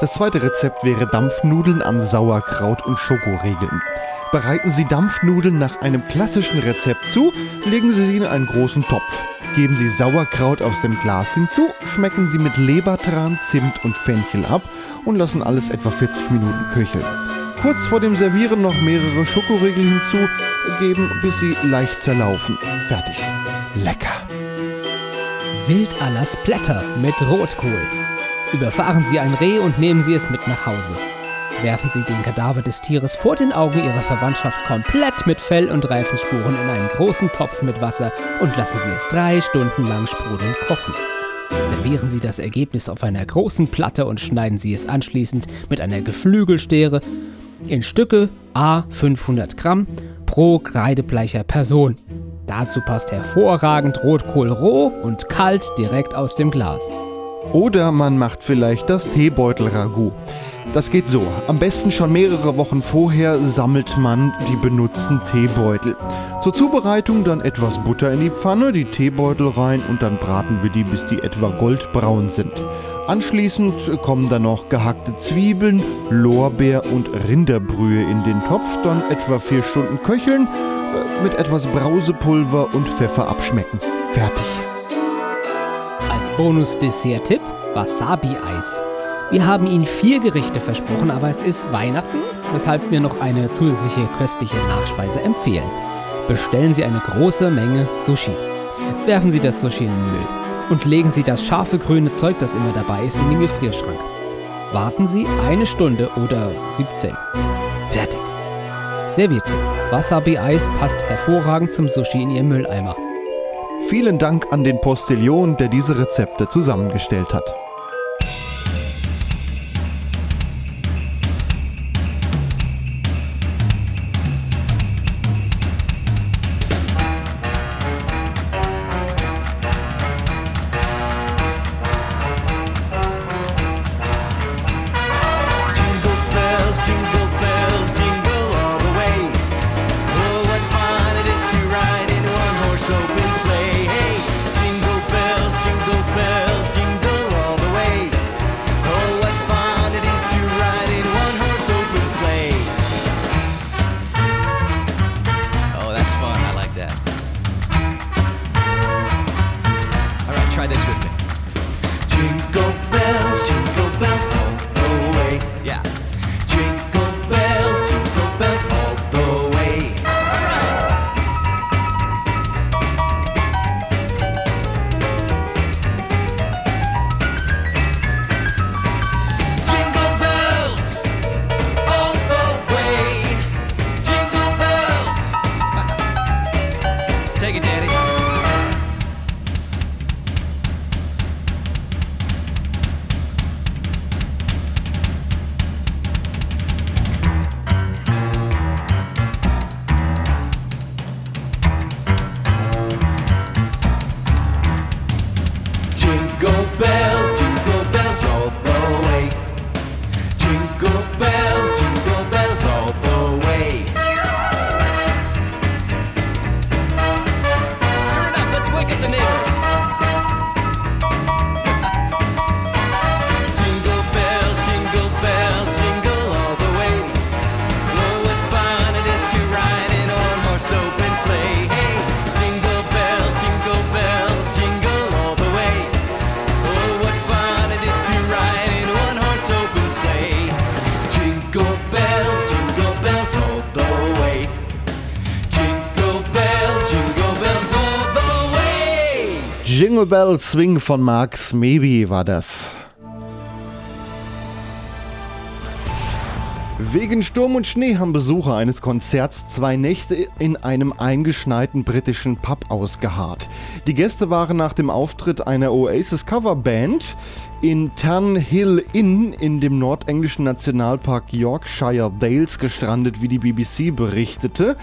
Das zweite Rezept wäre Dampfnudeln an Sauerkraut und Schokoregeln. Bereiten Sie Dampfnudeln nach einem klassischen Rezept zu, legen Sie sie in einen großen Topf. Geben Sie Sauerkraut aus dem Glas hinzu, schmecken Sie mit Lebertran, Zimt und Fenchel ab und lassen alles etwa 40 Minuten köcheln. Kurz vor dem Servieren noch mehrere Schokoriegel hinzugeben, bis sie leicht zerlaufen. Fertig. Lecker. Wild à la Splatter mit Rotkohl. Überfahren Sie ein Reh und nehmen Sie es mit nach Hause. Werfen Sie den Kadaver des Tieres vor den Augen Ihrer Verwandtschaft komplett mit Fell und Reifenspuren in einen großen Topf mit Wasser und lassen Sie es drei Stunden lang sprudelnd kochen. Servieren Sie das Ergebnis auf einer großen Platte und schneiden Sie es anschließend mit einer Geflügelsteere in Stücke a 500 Gramm pro kreidebleicher Person. Dazu passt hervorragend Rotkohl roh und kalt direkt aus dem Glas. Oder man macht vielleicht das Teebeutel-Ragout. Das geht so. Am besten schon mehrere Wochen vorher sammelt man die benutzten Teebeutel. Zur Zubereitung dann etwas Butter in die Pfanne, die Teebeutel rein und dann braten wir die, bis die etwa goldbraun sind. Anschließend kommen dann noch gehackte Zwiebeln, Lorbeer und Rinderbrühe in den Topf, dann etwa vier Stunden köcheln, äh, mit etwas Brausepulver und Pfeffer abschmecken. Fertig. Als Bonus-Dessert-Tipp Wasabi-Eis. Wir haben Ihnen vier Gerichte versprochen, aber es ist Weihnachten, weshalb wir noch eine zusätzliche köstliche Nachspeise empfehlen. Bestellen Sie eine große Menge Sushi. Werfen Sie das Sushi in den Müll und legen Sie das scharfe grüne Zeug, das immer dabei ist, in den Gefrierschrank. Warten Sie eine Stunde oder 17. Fertig. Serviertipp. Wasabi-Eis passt hervorragend zum Sushi in Ihrem Mülleimer. Vielen Dank an den Postillion, der diese Rezepte zusammengestellt hat. Jingle Bell Swing von Max Maybe war das. Wegen Sturm und Schnee haben Besucher eines Konzerts zwei Nächte in einem eingeschneiten britischen Pub ausgeharrt. Die Gäste waren nach dem Auftritt einer Oasis Coverband in Turnhill Inn in dem nordenglischen Nationalpark Yorkshire Dales gestrandet, wie die BBC berichtete.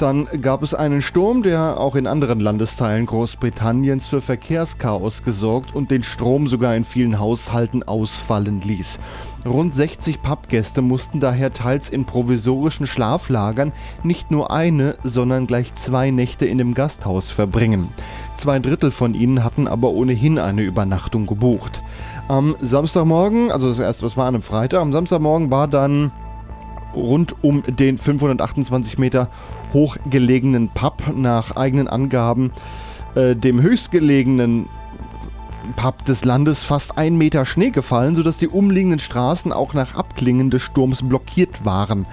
Dann gab es einen Sturm, der auch in anderen Landesteilen Großbritanniens für Verkehrschaos gesorgt und den Strom sogar in vielen Haushalten ausfallen ließ. Rund 60 Pubgäste mussten daher teils in provisorischen Schlaflagern nicht nur eine, sondern gleich zwei Nächte in dem Gasthaus verbringen. Zwei Drittel von ihnen hatten aber ohnehin eine Übernachtung gebucht. Am Samstagmorgen, also das erste, was war an einem Freitag, am Samstagmorgen war dann rund um den 528 Meter hochgelegenen Pub nach eigenen Angaben äh, dem höchstgelegenen Pub des Landes fast ein Meter Schnee gefallen, sodass die umliegenden Straßen auch nach Abklingen des Sturms blockiert waren.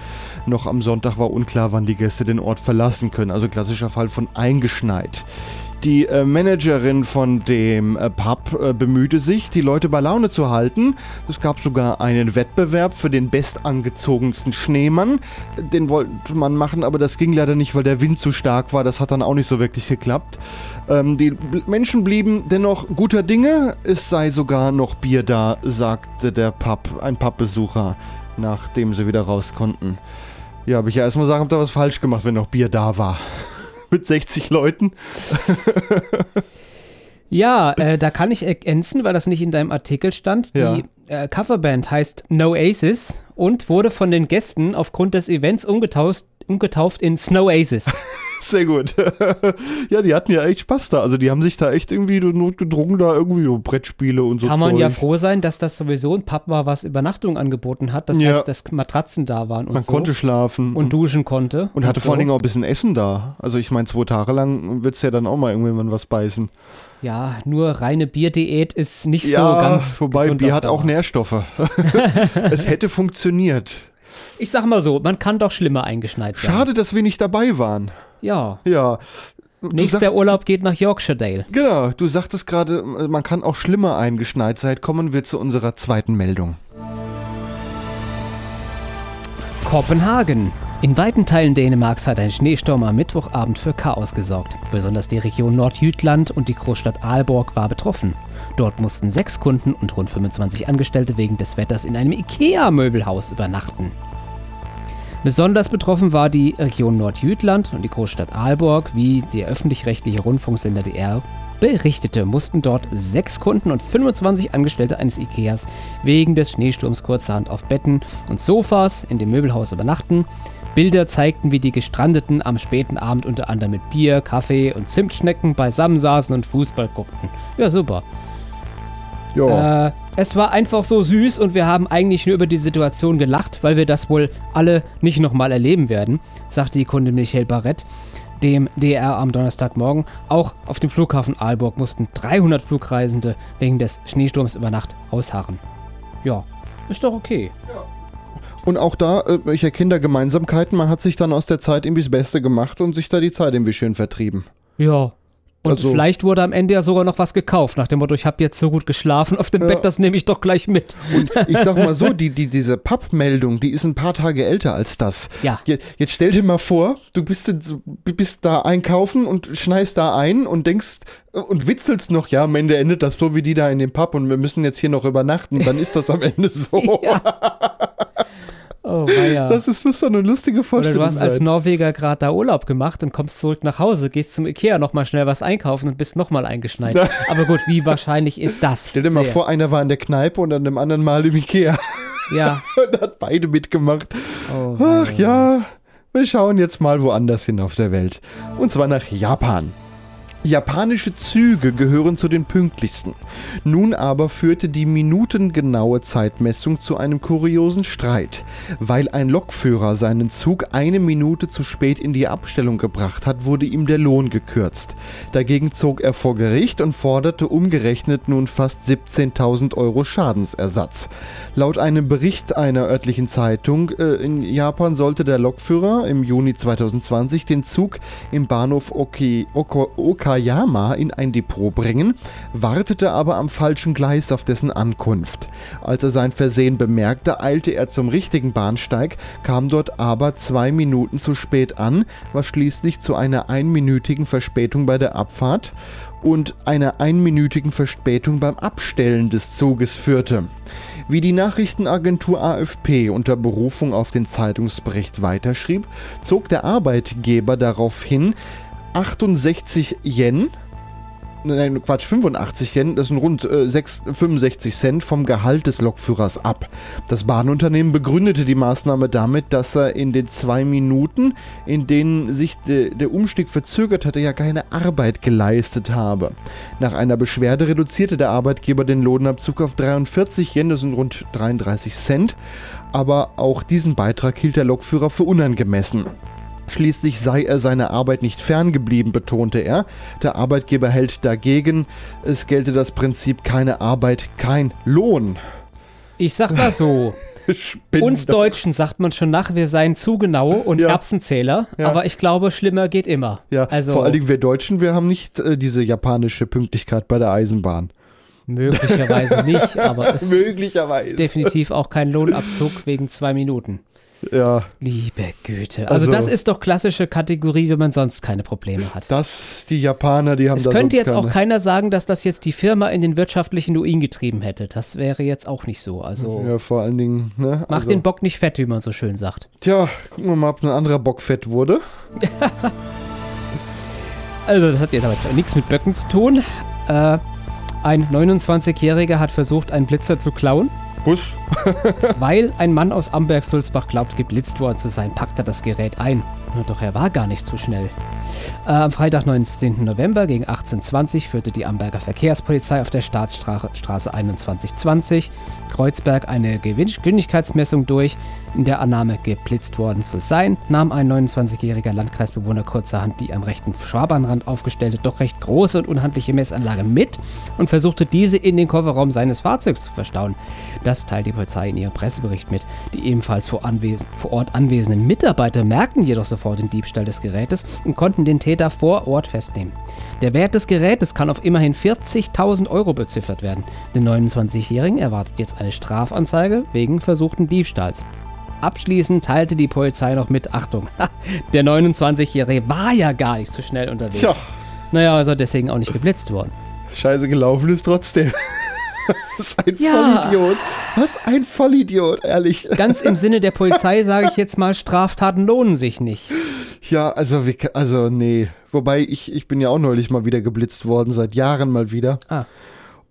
Noch am Sonntag war unklar, wann die Gäste den Ort verlassen können, also klassischer Fall von eingeschneit. Die äh, Managerin von dem äh, Pub äh, bemühte sich, die Leute bei Laune zu halten. Es gab sogar einen Wettbewerb für den bestangezogensten Schneemann. Den wollte man machen, aber das ging leider nicht, weil der Wind zu stark war. Das hat dann auch nicht so wirklich geklappt. Ähm, die Menschen blieben dennoch guter Dinge. Es sei sogar noch Bier da, sagte der Pub, ein Pubbesucher, nachdem sie wieder raus konnten. Ja, aber ich ja erstmal sagen, habt ihr was falsch gemacht, wenn noch Bier da war mit 60 Leuten. Ja, äh, da kann ich ergänzen, weil das nicht in deinem Artikel stand. Die Ja. äh, Coverband heißt No Aces und wurde von den Gästen aufgrund des Events umgetauft, umgetauft in Snow Aces. Sehr gut. ja, die hatten ja echt Spaß da. Also die haben sich da echt irgendwie notgedrungen, da irgendwie so Brettspiele und so Kann man Zeug. ja froh sein, dass das sowieso ein Pub war, was Übernachtung angeboten hat. Das Ja. heißt, dass Matratzen da waren und Man so. konnte schlafen. und duschen konnte. und hatte so. vor allen Dingen auch ein bisschen Essen da. Also ich meine, zwei Tage lang wird es ja dann auch mal irgendwann was beißen. Ja, nur reine Bierdiät ist nicht so ganz. wobei Bier hat auch. Nährstoffe. es hätte funktioniert. Ich sag mal so, man kann doch schlimmer eingeschneit sein. Schade, dass wir nicht dabei waren. Ja. Ja. Du Nächster Urlaub geht nach Yorkshire Dale. Genau, du sagtest gerade, man kann auch schlimmer eingeschneit sein. Kommen wir zu unserer zweiten Meldung. Kopenhagen. In weiten Teilen Dänemarks hat ein Schneesturm am Mittwochabend für Chaos gesorgt. Besonders die Region Nordjütland und die Großstadt Aalborg war betroffen. Dort mussten sechs Kunden und rund 25 Angestellte wegen des Wetters in einem IKEA-Möbelhaus übernachten. Besonders betroffen war die Region Nordjütland und die Großstadt Aalborg, wie der öffentlich-rechtliche Rundfunksender DR berichtete, mussten dort sechs Kunden und 25 Angestellte eines Ikeas wegen des Schneesturms kurzerhand auf Betten und Sofas in dem Möbelhaus übernachten. Bilder zeigten, wie die Gestrandeten am späten Abend unter anderem mit Bier, Kaffee und Zimtschnecken beisammensaßen und Fußball guckten. Ja, super. Ja. Äh, es war einfach so süß und wir haben eigentlich nur über die Situation gelacht, weil wir das wohl alle nicht nochmal erleben werden, sagte die Kundin Michael Barrett dem DR am Donnerstagmorgen. Auch auf dem Flughafen Aalborg mussten 300 Flugreisende wegen des Schneesturms über Nacht ausharren. Ja, ist doch okay. Und auch da, äh, ich erkenne da Gemeinsamkeiten. Man hat sich dann aus der Zeit irgendwie das Beste gemacht und sich da die Zeit irgendwie schön vertrieben. Ja. Und Also- vielleicht wurde am Ende ja sogar noch was gekauft, nach dem Motto, ich habe jetzt so gut geschlafen auf dem Ja. Bett, das nehme ich doch gleich mit. Ich sag mal so, die, die, diese Pappmeldung, die ist ein paar Tage älter als das. Ja. Je- Jetzt stell dir mal vor, du bist, jetzt- bist da einkaufen und schneist da ein und denkst und witzelst noch, ja, am Ende endet das so wie die da in dem Pub und wir müssen jetzt hier noch übernachten. Dann ist das am Ende so. Oh, weia. Das ist, muss doch eine lustige Oder Vorstellung du hast als sein. Norweger gerade da Urlaub gemacht und kommst zurück nach Hause, gehst zum Ikea nochmal schnell was einkaufen und bist nochmal eingeschneit. Aber gut, wie wahrscheinlich ist das? Stell dir mal Sehr. vor, einer war in der Kneipe und an dem anderen Mal im Ikea Ja. und hat beide mitgemacht. Oh, Ach ja, wir schauen jetzt mal woanders hin auf der Welt. Und zwar nach Japan. Japanische Züge gehören zu den pünktlichsten. Nun aber führte die minutengenaue Zeitmessung zu einem kuriosen Streit. Weil ein Lokführer seinen Zug eine Minute zu spät in die Abstellung gebracht hat, wurde ihm der Lohn gekürzt. Dagegen zog er vor Gericht und forderte umgerechnet nun fast 17.000 Euro Schadensersatz. Laut einem Bericht einer örtlichen Zeitung äh, in Japan sollte der Lokführer im Juni 2020 den Zug im Bahnhof Oki, Oko, Oka Wakayama in ein Depot bringen, wartete aber am falschen Gleis auf dessen Ankunft. Als er sein Versehen bemerkte, eilte er zum richtigen Bahnsteig, kam dort aber zwei Minuten zu spät an, was schließlich zu einer einminütigen Verspätung bei der Abfahrt und einer einminütigen Verspätung beim Abstellen des Zuges führte. Wie die Nachrichtenagentur AFP unter Berufung auf den Zeitungsbericht weiterschrieb, zog der Arbeitgeber darauf hin, 68 Yen, nein, Quatsch, 85 Yen, das sind rund äh, 6, 65 Cent vom Gehalt des Lokführers ab. Das Bahnunternehmen begründete die Maßnahme damit, dass er in den zwei Minuten, in denen sich de, der Umstieg verzögert hatte, ja keine Arbeit geleistet habe. Nach einer Beschwerde reduzierte der Arbeitgeber den Lohnabzug auf 43 Yen, das sind rund 33 Cent, aber auch diesen Beitrag hielt der Lokführer für unangemessen. Schließlich sei er seiner Arbeit nicht ferngeblieben, betonte er. Der Arbeitgeber hält dagegen, es gelte das Prinzip keine Arbeit, kein Lohn. Ich sag mal so. Spinner. Uns Deutschen sagt man schon nach, wir seien zu genau und Ja. Erbsenzähler, Ja. aber ich glaube, schlimmer geht immer. Ja, also vor allen Dingen wir Deutschen, wir haben nicht äh, diese japanische Pünktlichkeit bei der Eisenbahn. möglicherweise nicht, aber es ist definitiv auch kein Lohnabzug wegen zwei Minuten. Ja, Liebe Güte. Also, Also- das ist doch klassische Kategorie, wenn man sonst keine Probleme hat. das, die Japaner, die haben Es da könnte sonst jetzt auch keine. keiner sagen, dass das jetzt die Firma in den wirtschaftlichen Ruin getrieben hätte. Das wäre jetzt auch nicht so. Also Ja, vor allen Dingen, ne? mach also, den Bock nicht fett, wie man so schön sagt. Tja, gucken wir mal, ob ein anderer Bock fett wurde. Also das hat jetzt aber jetzt nichts mit Böcken zu tun. Äh, ein 29-Jähriger hat versucht, einen Blitzer zu klauen. Was? Weil ein Mann aus Amberg-Sulzbach glaubt, geblitzt worden zu sein, packt er das Gerät ein. Nur Doch er war gar nicht zu schnell. Äh, am Freitag, 19. November gegen 18.20 Uhr führte die Amberger Verkehrspolizei auf der Staatsstraße Straße 2120 Kreuzberg eine Geschwindigkeitsmessung durch, in der Annahme geblitzt worden zu sein, nahm ein 29-jähriger Landkreisbewohner kurzerhand die am rechten Schwabahnrand aufgestellte, doch recht große und unhandliche Messanlage mit und versuchte diese in den Kofferraum seines Fahrzeugs zu verstauen. Das teilt die Polizei in ihrem Pressebericht mit. Die ebenfalls vor, vor Ort anwesenden Mitarbeiter merkten jedoch sofort den Diebstahl des Gerätes und konnten den Täter vor Ort festnehmen. Der Wert des Gerätes kann auf immerhin 40.000 Euro beziffert werden. Den 29-Jährigen erwartet jetzt eine Strafanzeige wegen versuchten Diebstahls. Abschließend teilte die Polizei noch mit, Achtung, der 29-Jährige war ja gar nicht so schnell unterwegs. Tja. Naja, er deswegen auch nicht geblitzt worden. Scheiße gelaufen ist trotzdem. Was ein Ja. Vollidiot. Was ein Vollidiot, ehrlich. Ganz im Sinne der Polizei sage ich jetzt mal, Straftaten lohnen sich nicht. Ja, also, also nee. Wobei, ich, ich bin ja auch neulich mal wieder geblitzt worden, seit Jahren mal wieder. Ah.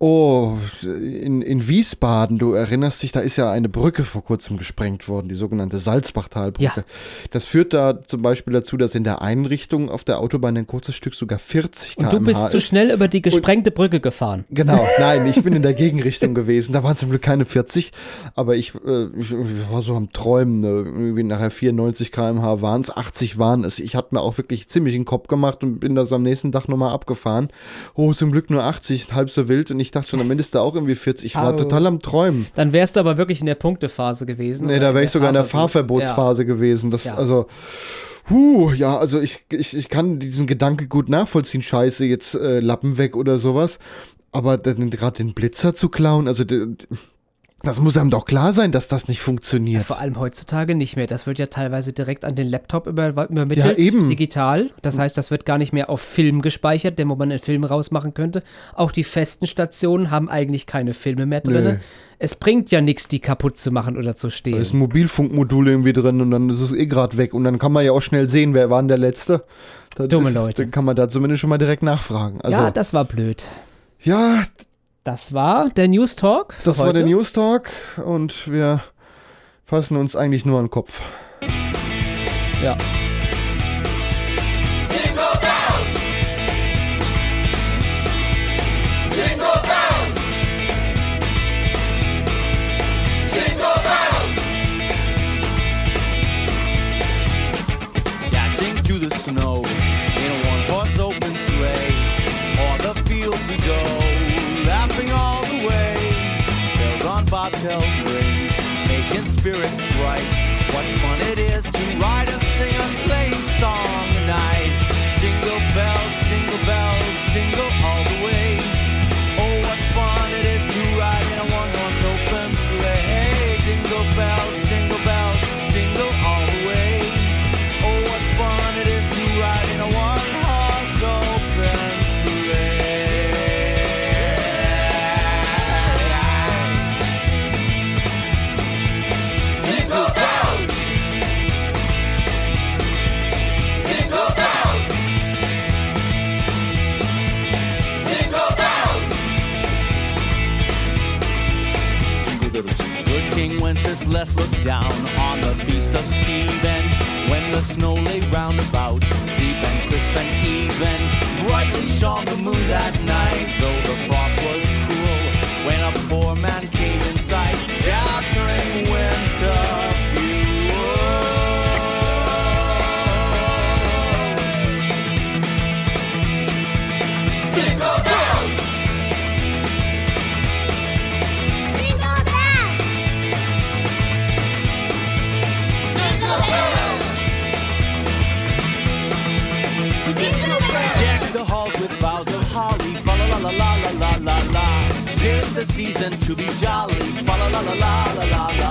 Oh, in, in Wiesbaden, du erinnerst dich, da ist ja eine Brücke vor kurzem gesprengt worden, die sogenannte Salzbachtalbrücke. Ja. Das führt da zum Beispiel dazu, dass in der einen Richtung auf der Autobahn ein kurzes Stück sogar 40 km/h Und du bist zu ist. schnell über die gesprengte Brücke gefahren. Genau, nein, ich bin in der Gegenrichtung gewesen. Da waren zum Glück keine 40, aber ich, äh, ich, ich war so am Träumen. Ne? Irgendwie nachher 94 km/h waren es, 80 waren es. Ich hatte mir auch wirklich ziemlich den Kopf gemacht und bin das am nächsten Tag nochmal abgefahren. Oh, zum Glück nur 80, halb so wild. Und ich dachte schon, am Ende ist da auch irgendwie 40. Ich war Au. total am Träumen. Dann wärst du aber wirklich in der Punktephase gewesen. Nee, da wäre ich sogar in der Fahrverbot. Fahrverbotsphase gewesen. Das, Ja. also. Huh, ja, also ich, ich, ich kann diesen Gedanke gut nachvollziehen, scheiße, jetzt äh, Lappen weg oder sowas. Aber dann gerade den Blitzer zu klauen, also das muss einem doch klar sein, dass das nicht funktioniert. Vor allem heutzutage nicht mehr. Das wird ja teilweise direkt an den Laptop über, übermittelt, Ja, eben. digital. Das heißt, das wird gar nicht mehr auf Film gespeichert, denn wo man einen Film rausmachen könnte. Auch die festen Stationen haben eigentlich keine Filme mehr drin. Nö. Es bringt ja nichts, die kaputt zu machen oder zu Da stehlen. ist ein Mobilfunkmodul irgendwie drin und dann ist es eh gerade weg und dann kann man ja auch schnell sehen, wer war denn der Letzte. Das Dumme ist, Leute. Dann kann man da zumindest schon mal direkt nachfragen. Also, ja, das war blöd. ja, Das war der News Talk. das war heute. der News Talk und wir fassen uns eigentlich nur an den Kopf. Ja. to ride Wenceslas looked down on the feast of Stephen when the snow lay round about, deep and crisp and even. Brightly shone the moon that night, the season to be jolly, la la la la la la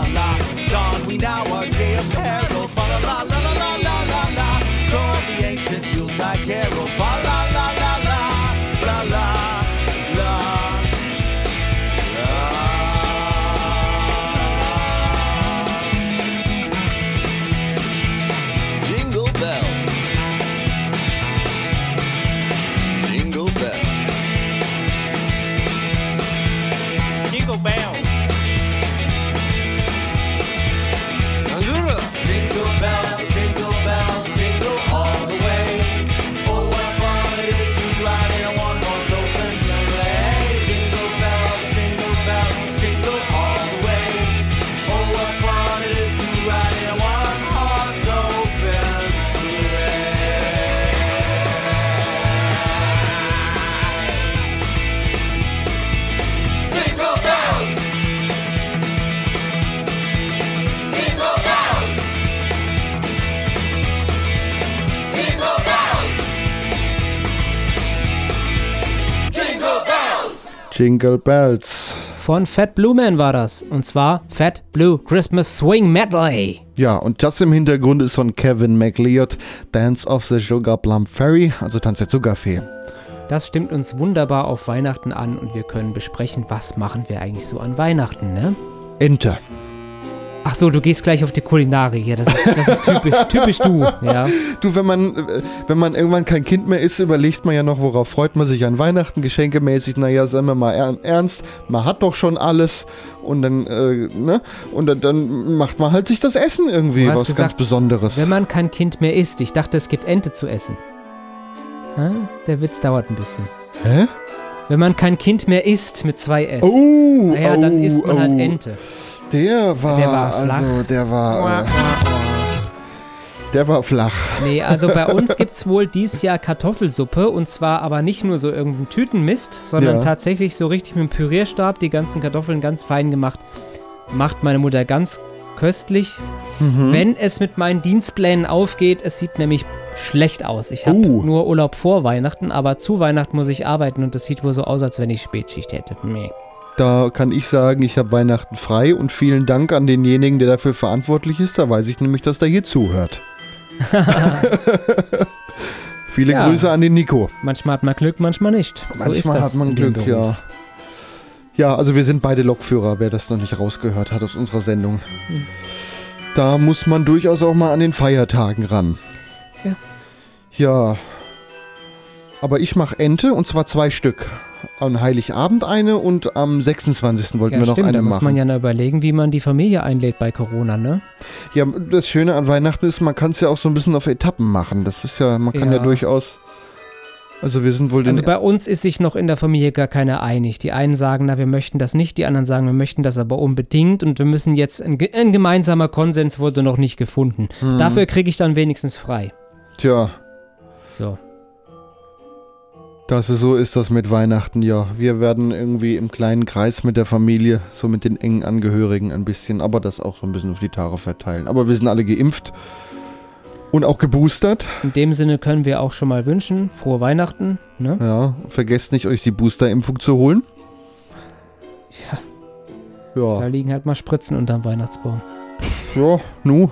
Jingle Bells. Von Fat Blue Man war das. Und zwar Fat Blue Christmas Swing Medley. Ja, und das im Hintergrund ist von Kevin McLeod, Dance of the Sugar Plum Fairy, also Tanz der Zuckerfee. Das stimmt uns wunderbar auf Weihnachten an und wir können besprechen, was machen wir eigentlich so an Weihnachten, ne? Ente. Ach so, du gehst gleich auf die Kulinarik hier. Das ist, das ist typisch, typisch du, ja. Du, wenn man, wenn man irgendwann kein Kind mehr ist, überlegt man ja noch, worauf freut man sich an Weihnachten, geschenkemäßig. Naja, seien wir mal er- ernst, man hat doch schon alles und dann, äh, ne? Und dann, dann macht man halt sich das Essen irgendwie, was ganz gesagt, Besonderes. Wenn man kein Kind mehr isst. Ich dachte, es gibt Ente zu essen. Hä? Der Witz dauert ein bisschen. Hä? Wenn man kein Kind mehr isst mit zwei S. Oh, naja, dann oh, isst man halt oh. Ente. Der war, Der war flach. also, der war, äh, der war flach. Nee, also bei uns gibt's wohl dies Jahr Kartoffelsuppe und zwar aber nicht nur so irgendein Tütenmist, sondern Ja. tatsächlich so richtig mit dem Pürierstab die ganzen Kartoffeln ganz fein gemacht. Macht meine Mutter ganz köstlich. Mhm. Wenn es mit meinen Dienstplänen aufgeht, es sieht nämlich schlecht aus. Ich habe Oh. nur Urlaub vor Weihnachten, aber zu Weihnachten muss ich arbeiten und das sieht wohl so aus, als wenn ich Spätschicht hätte. Nee. Da kann ich sagen, ich habe Weihnachten frei und vielen Dank an denjenigen, der dafür verantwortlich ist. Da weiß ich nämlich, dass der hier zuhört. Viele Ja. Grüße an den Nico. Manchmal hat man Glück, manchmal nicht. so ist Manchmal das hat man Glück, ja. Ja, also wir sind beide Lokführer, wer das noch nicht rausgehört hat aus unserer Sendung. Hm. Da muss man durchaus auch mal an den Feiertagen ran. Tja. Ja. Aber ich mache Ente und zwar zwei Stück. An Heiligabend eine und am 26. wollten Ja, wir noch stimmt, eine da muss machen. man ja noch überlegen, wie man die Familie einlädt bei Corona, ne? Ja, das Schöne an Weihnachten ist, man kann es ja auch so ein bisschen auf Etappen machen. Das ist ja, man kann ja, Ja. durchaus. Also wir sind wohl den. Also bei uns ist sich noch in der Familie gar keiner einig. Die einen sagen, na, wir möchten das nicht, die anderen sagen, wir möchten das aber unbedingt und wir müssen jetzt, ein, ein gemeinsamer Konsens wurde noch nicht gefunden. Hm. Dafür kriege ich dann wenigstens frei. Tja, So. Dass es so ist das mit Weihnachten, ja. Wir werden irgendwie im kleinen Kreis mit der Familie, so mit den engen Angehörigen ein bisschen, aber das auch so ein bisschen auf die Tage verteilen. Aber wir sind alle geimpft und auch geboostert. In dem Sinne können wir auch schon mal wünschen, frohe Weihnachten, ne? Ja, vergesst nicht, euch die Boosterimpfung zu holen. Ja. Ja. Da liegen halt mal Spritzen unterm Weihnachtsbaum. Ja, nu.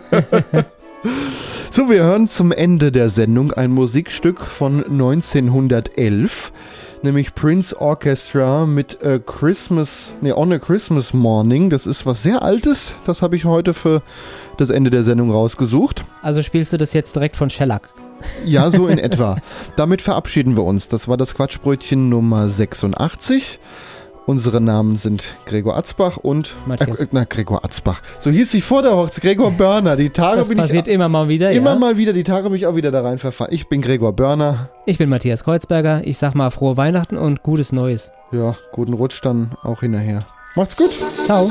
so, wir hören zum Ende der Sendung ein Musikstück von 1911, nämlich Prince Orchestra mit A Christmas, nee, On a Christmas Morning. Das ist was sehr Altes. Das habe ich heute für das Ende der Sendung rausgesucht. Also spielst du das jetzt direkt von Shellac? Ja, so in etwa. Damit verabschieden wir uns. Das war das Quatschbrötchen Nummer 86. Unsere Namen sind Gregor Atzbach und Matthias. Äh, na, Gregor Atzbach. So hieß ich vor der Hochzeit. Gregor Börner. Die Tage Das bin passiert ich immer mal wieder, immer ja. mal wieder. Die Tage bin ich auch wieder da rein verfahren. Ich bin Gregor Börner. Ich bin Matthias Kreuzberger. Ich sag mal frohe Weihnachten und gutes Neues. Ja, guten Rutsch dann auch hinterher. Macht's gut. Ciao.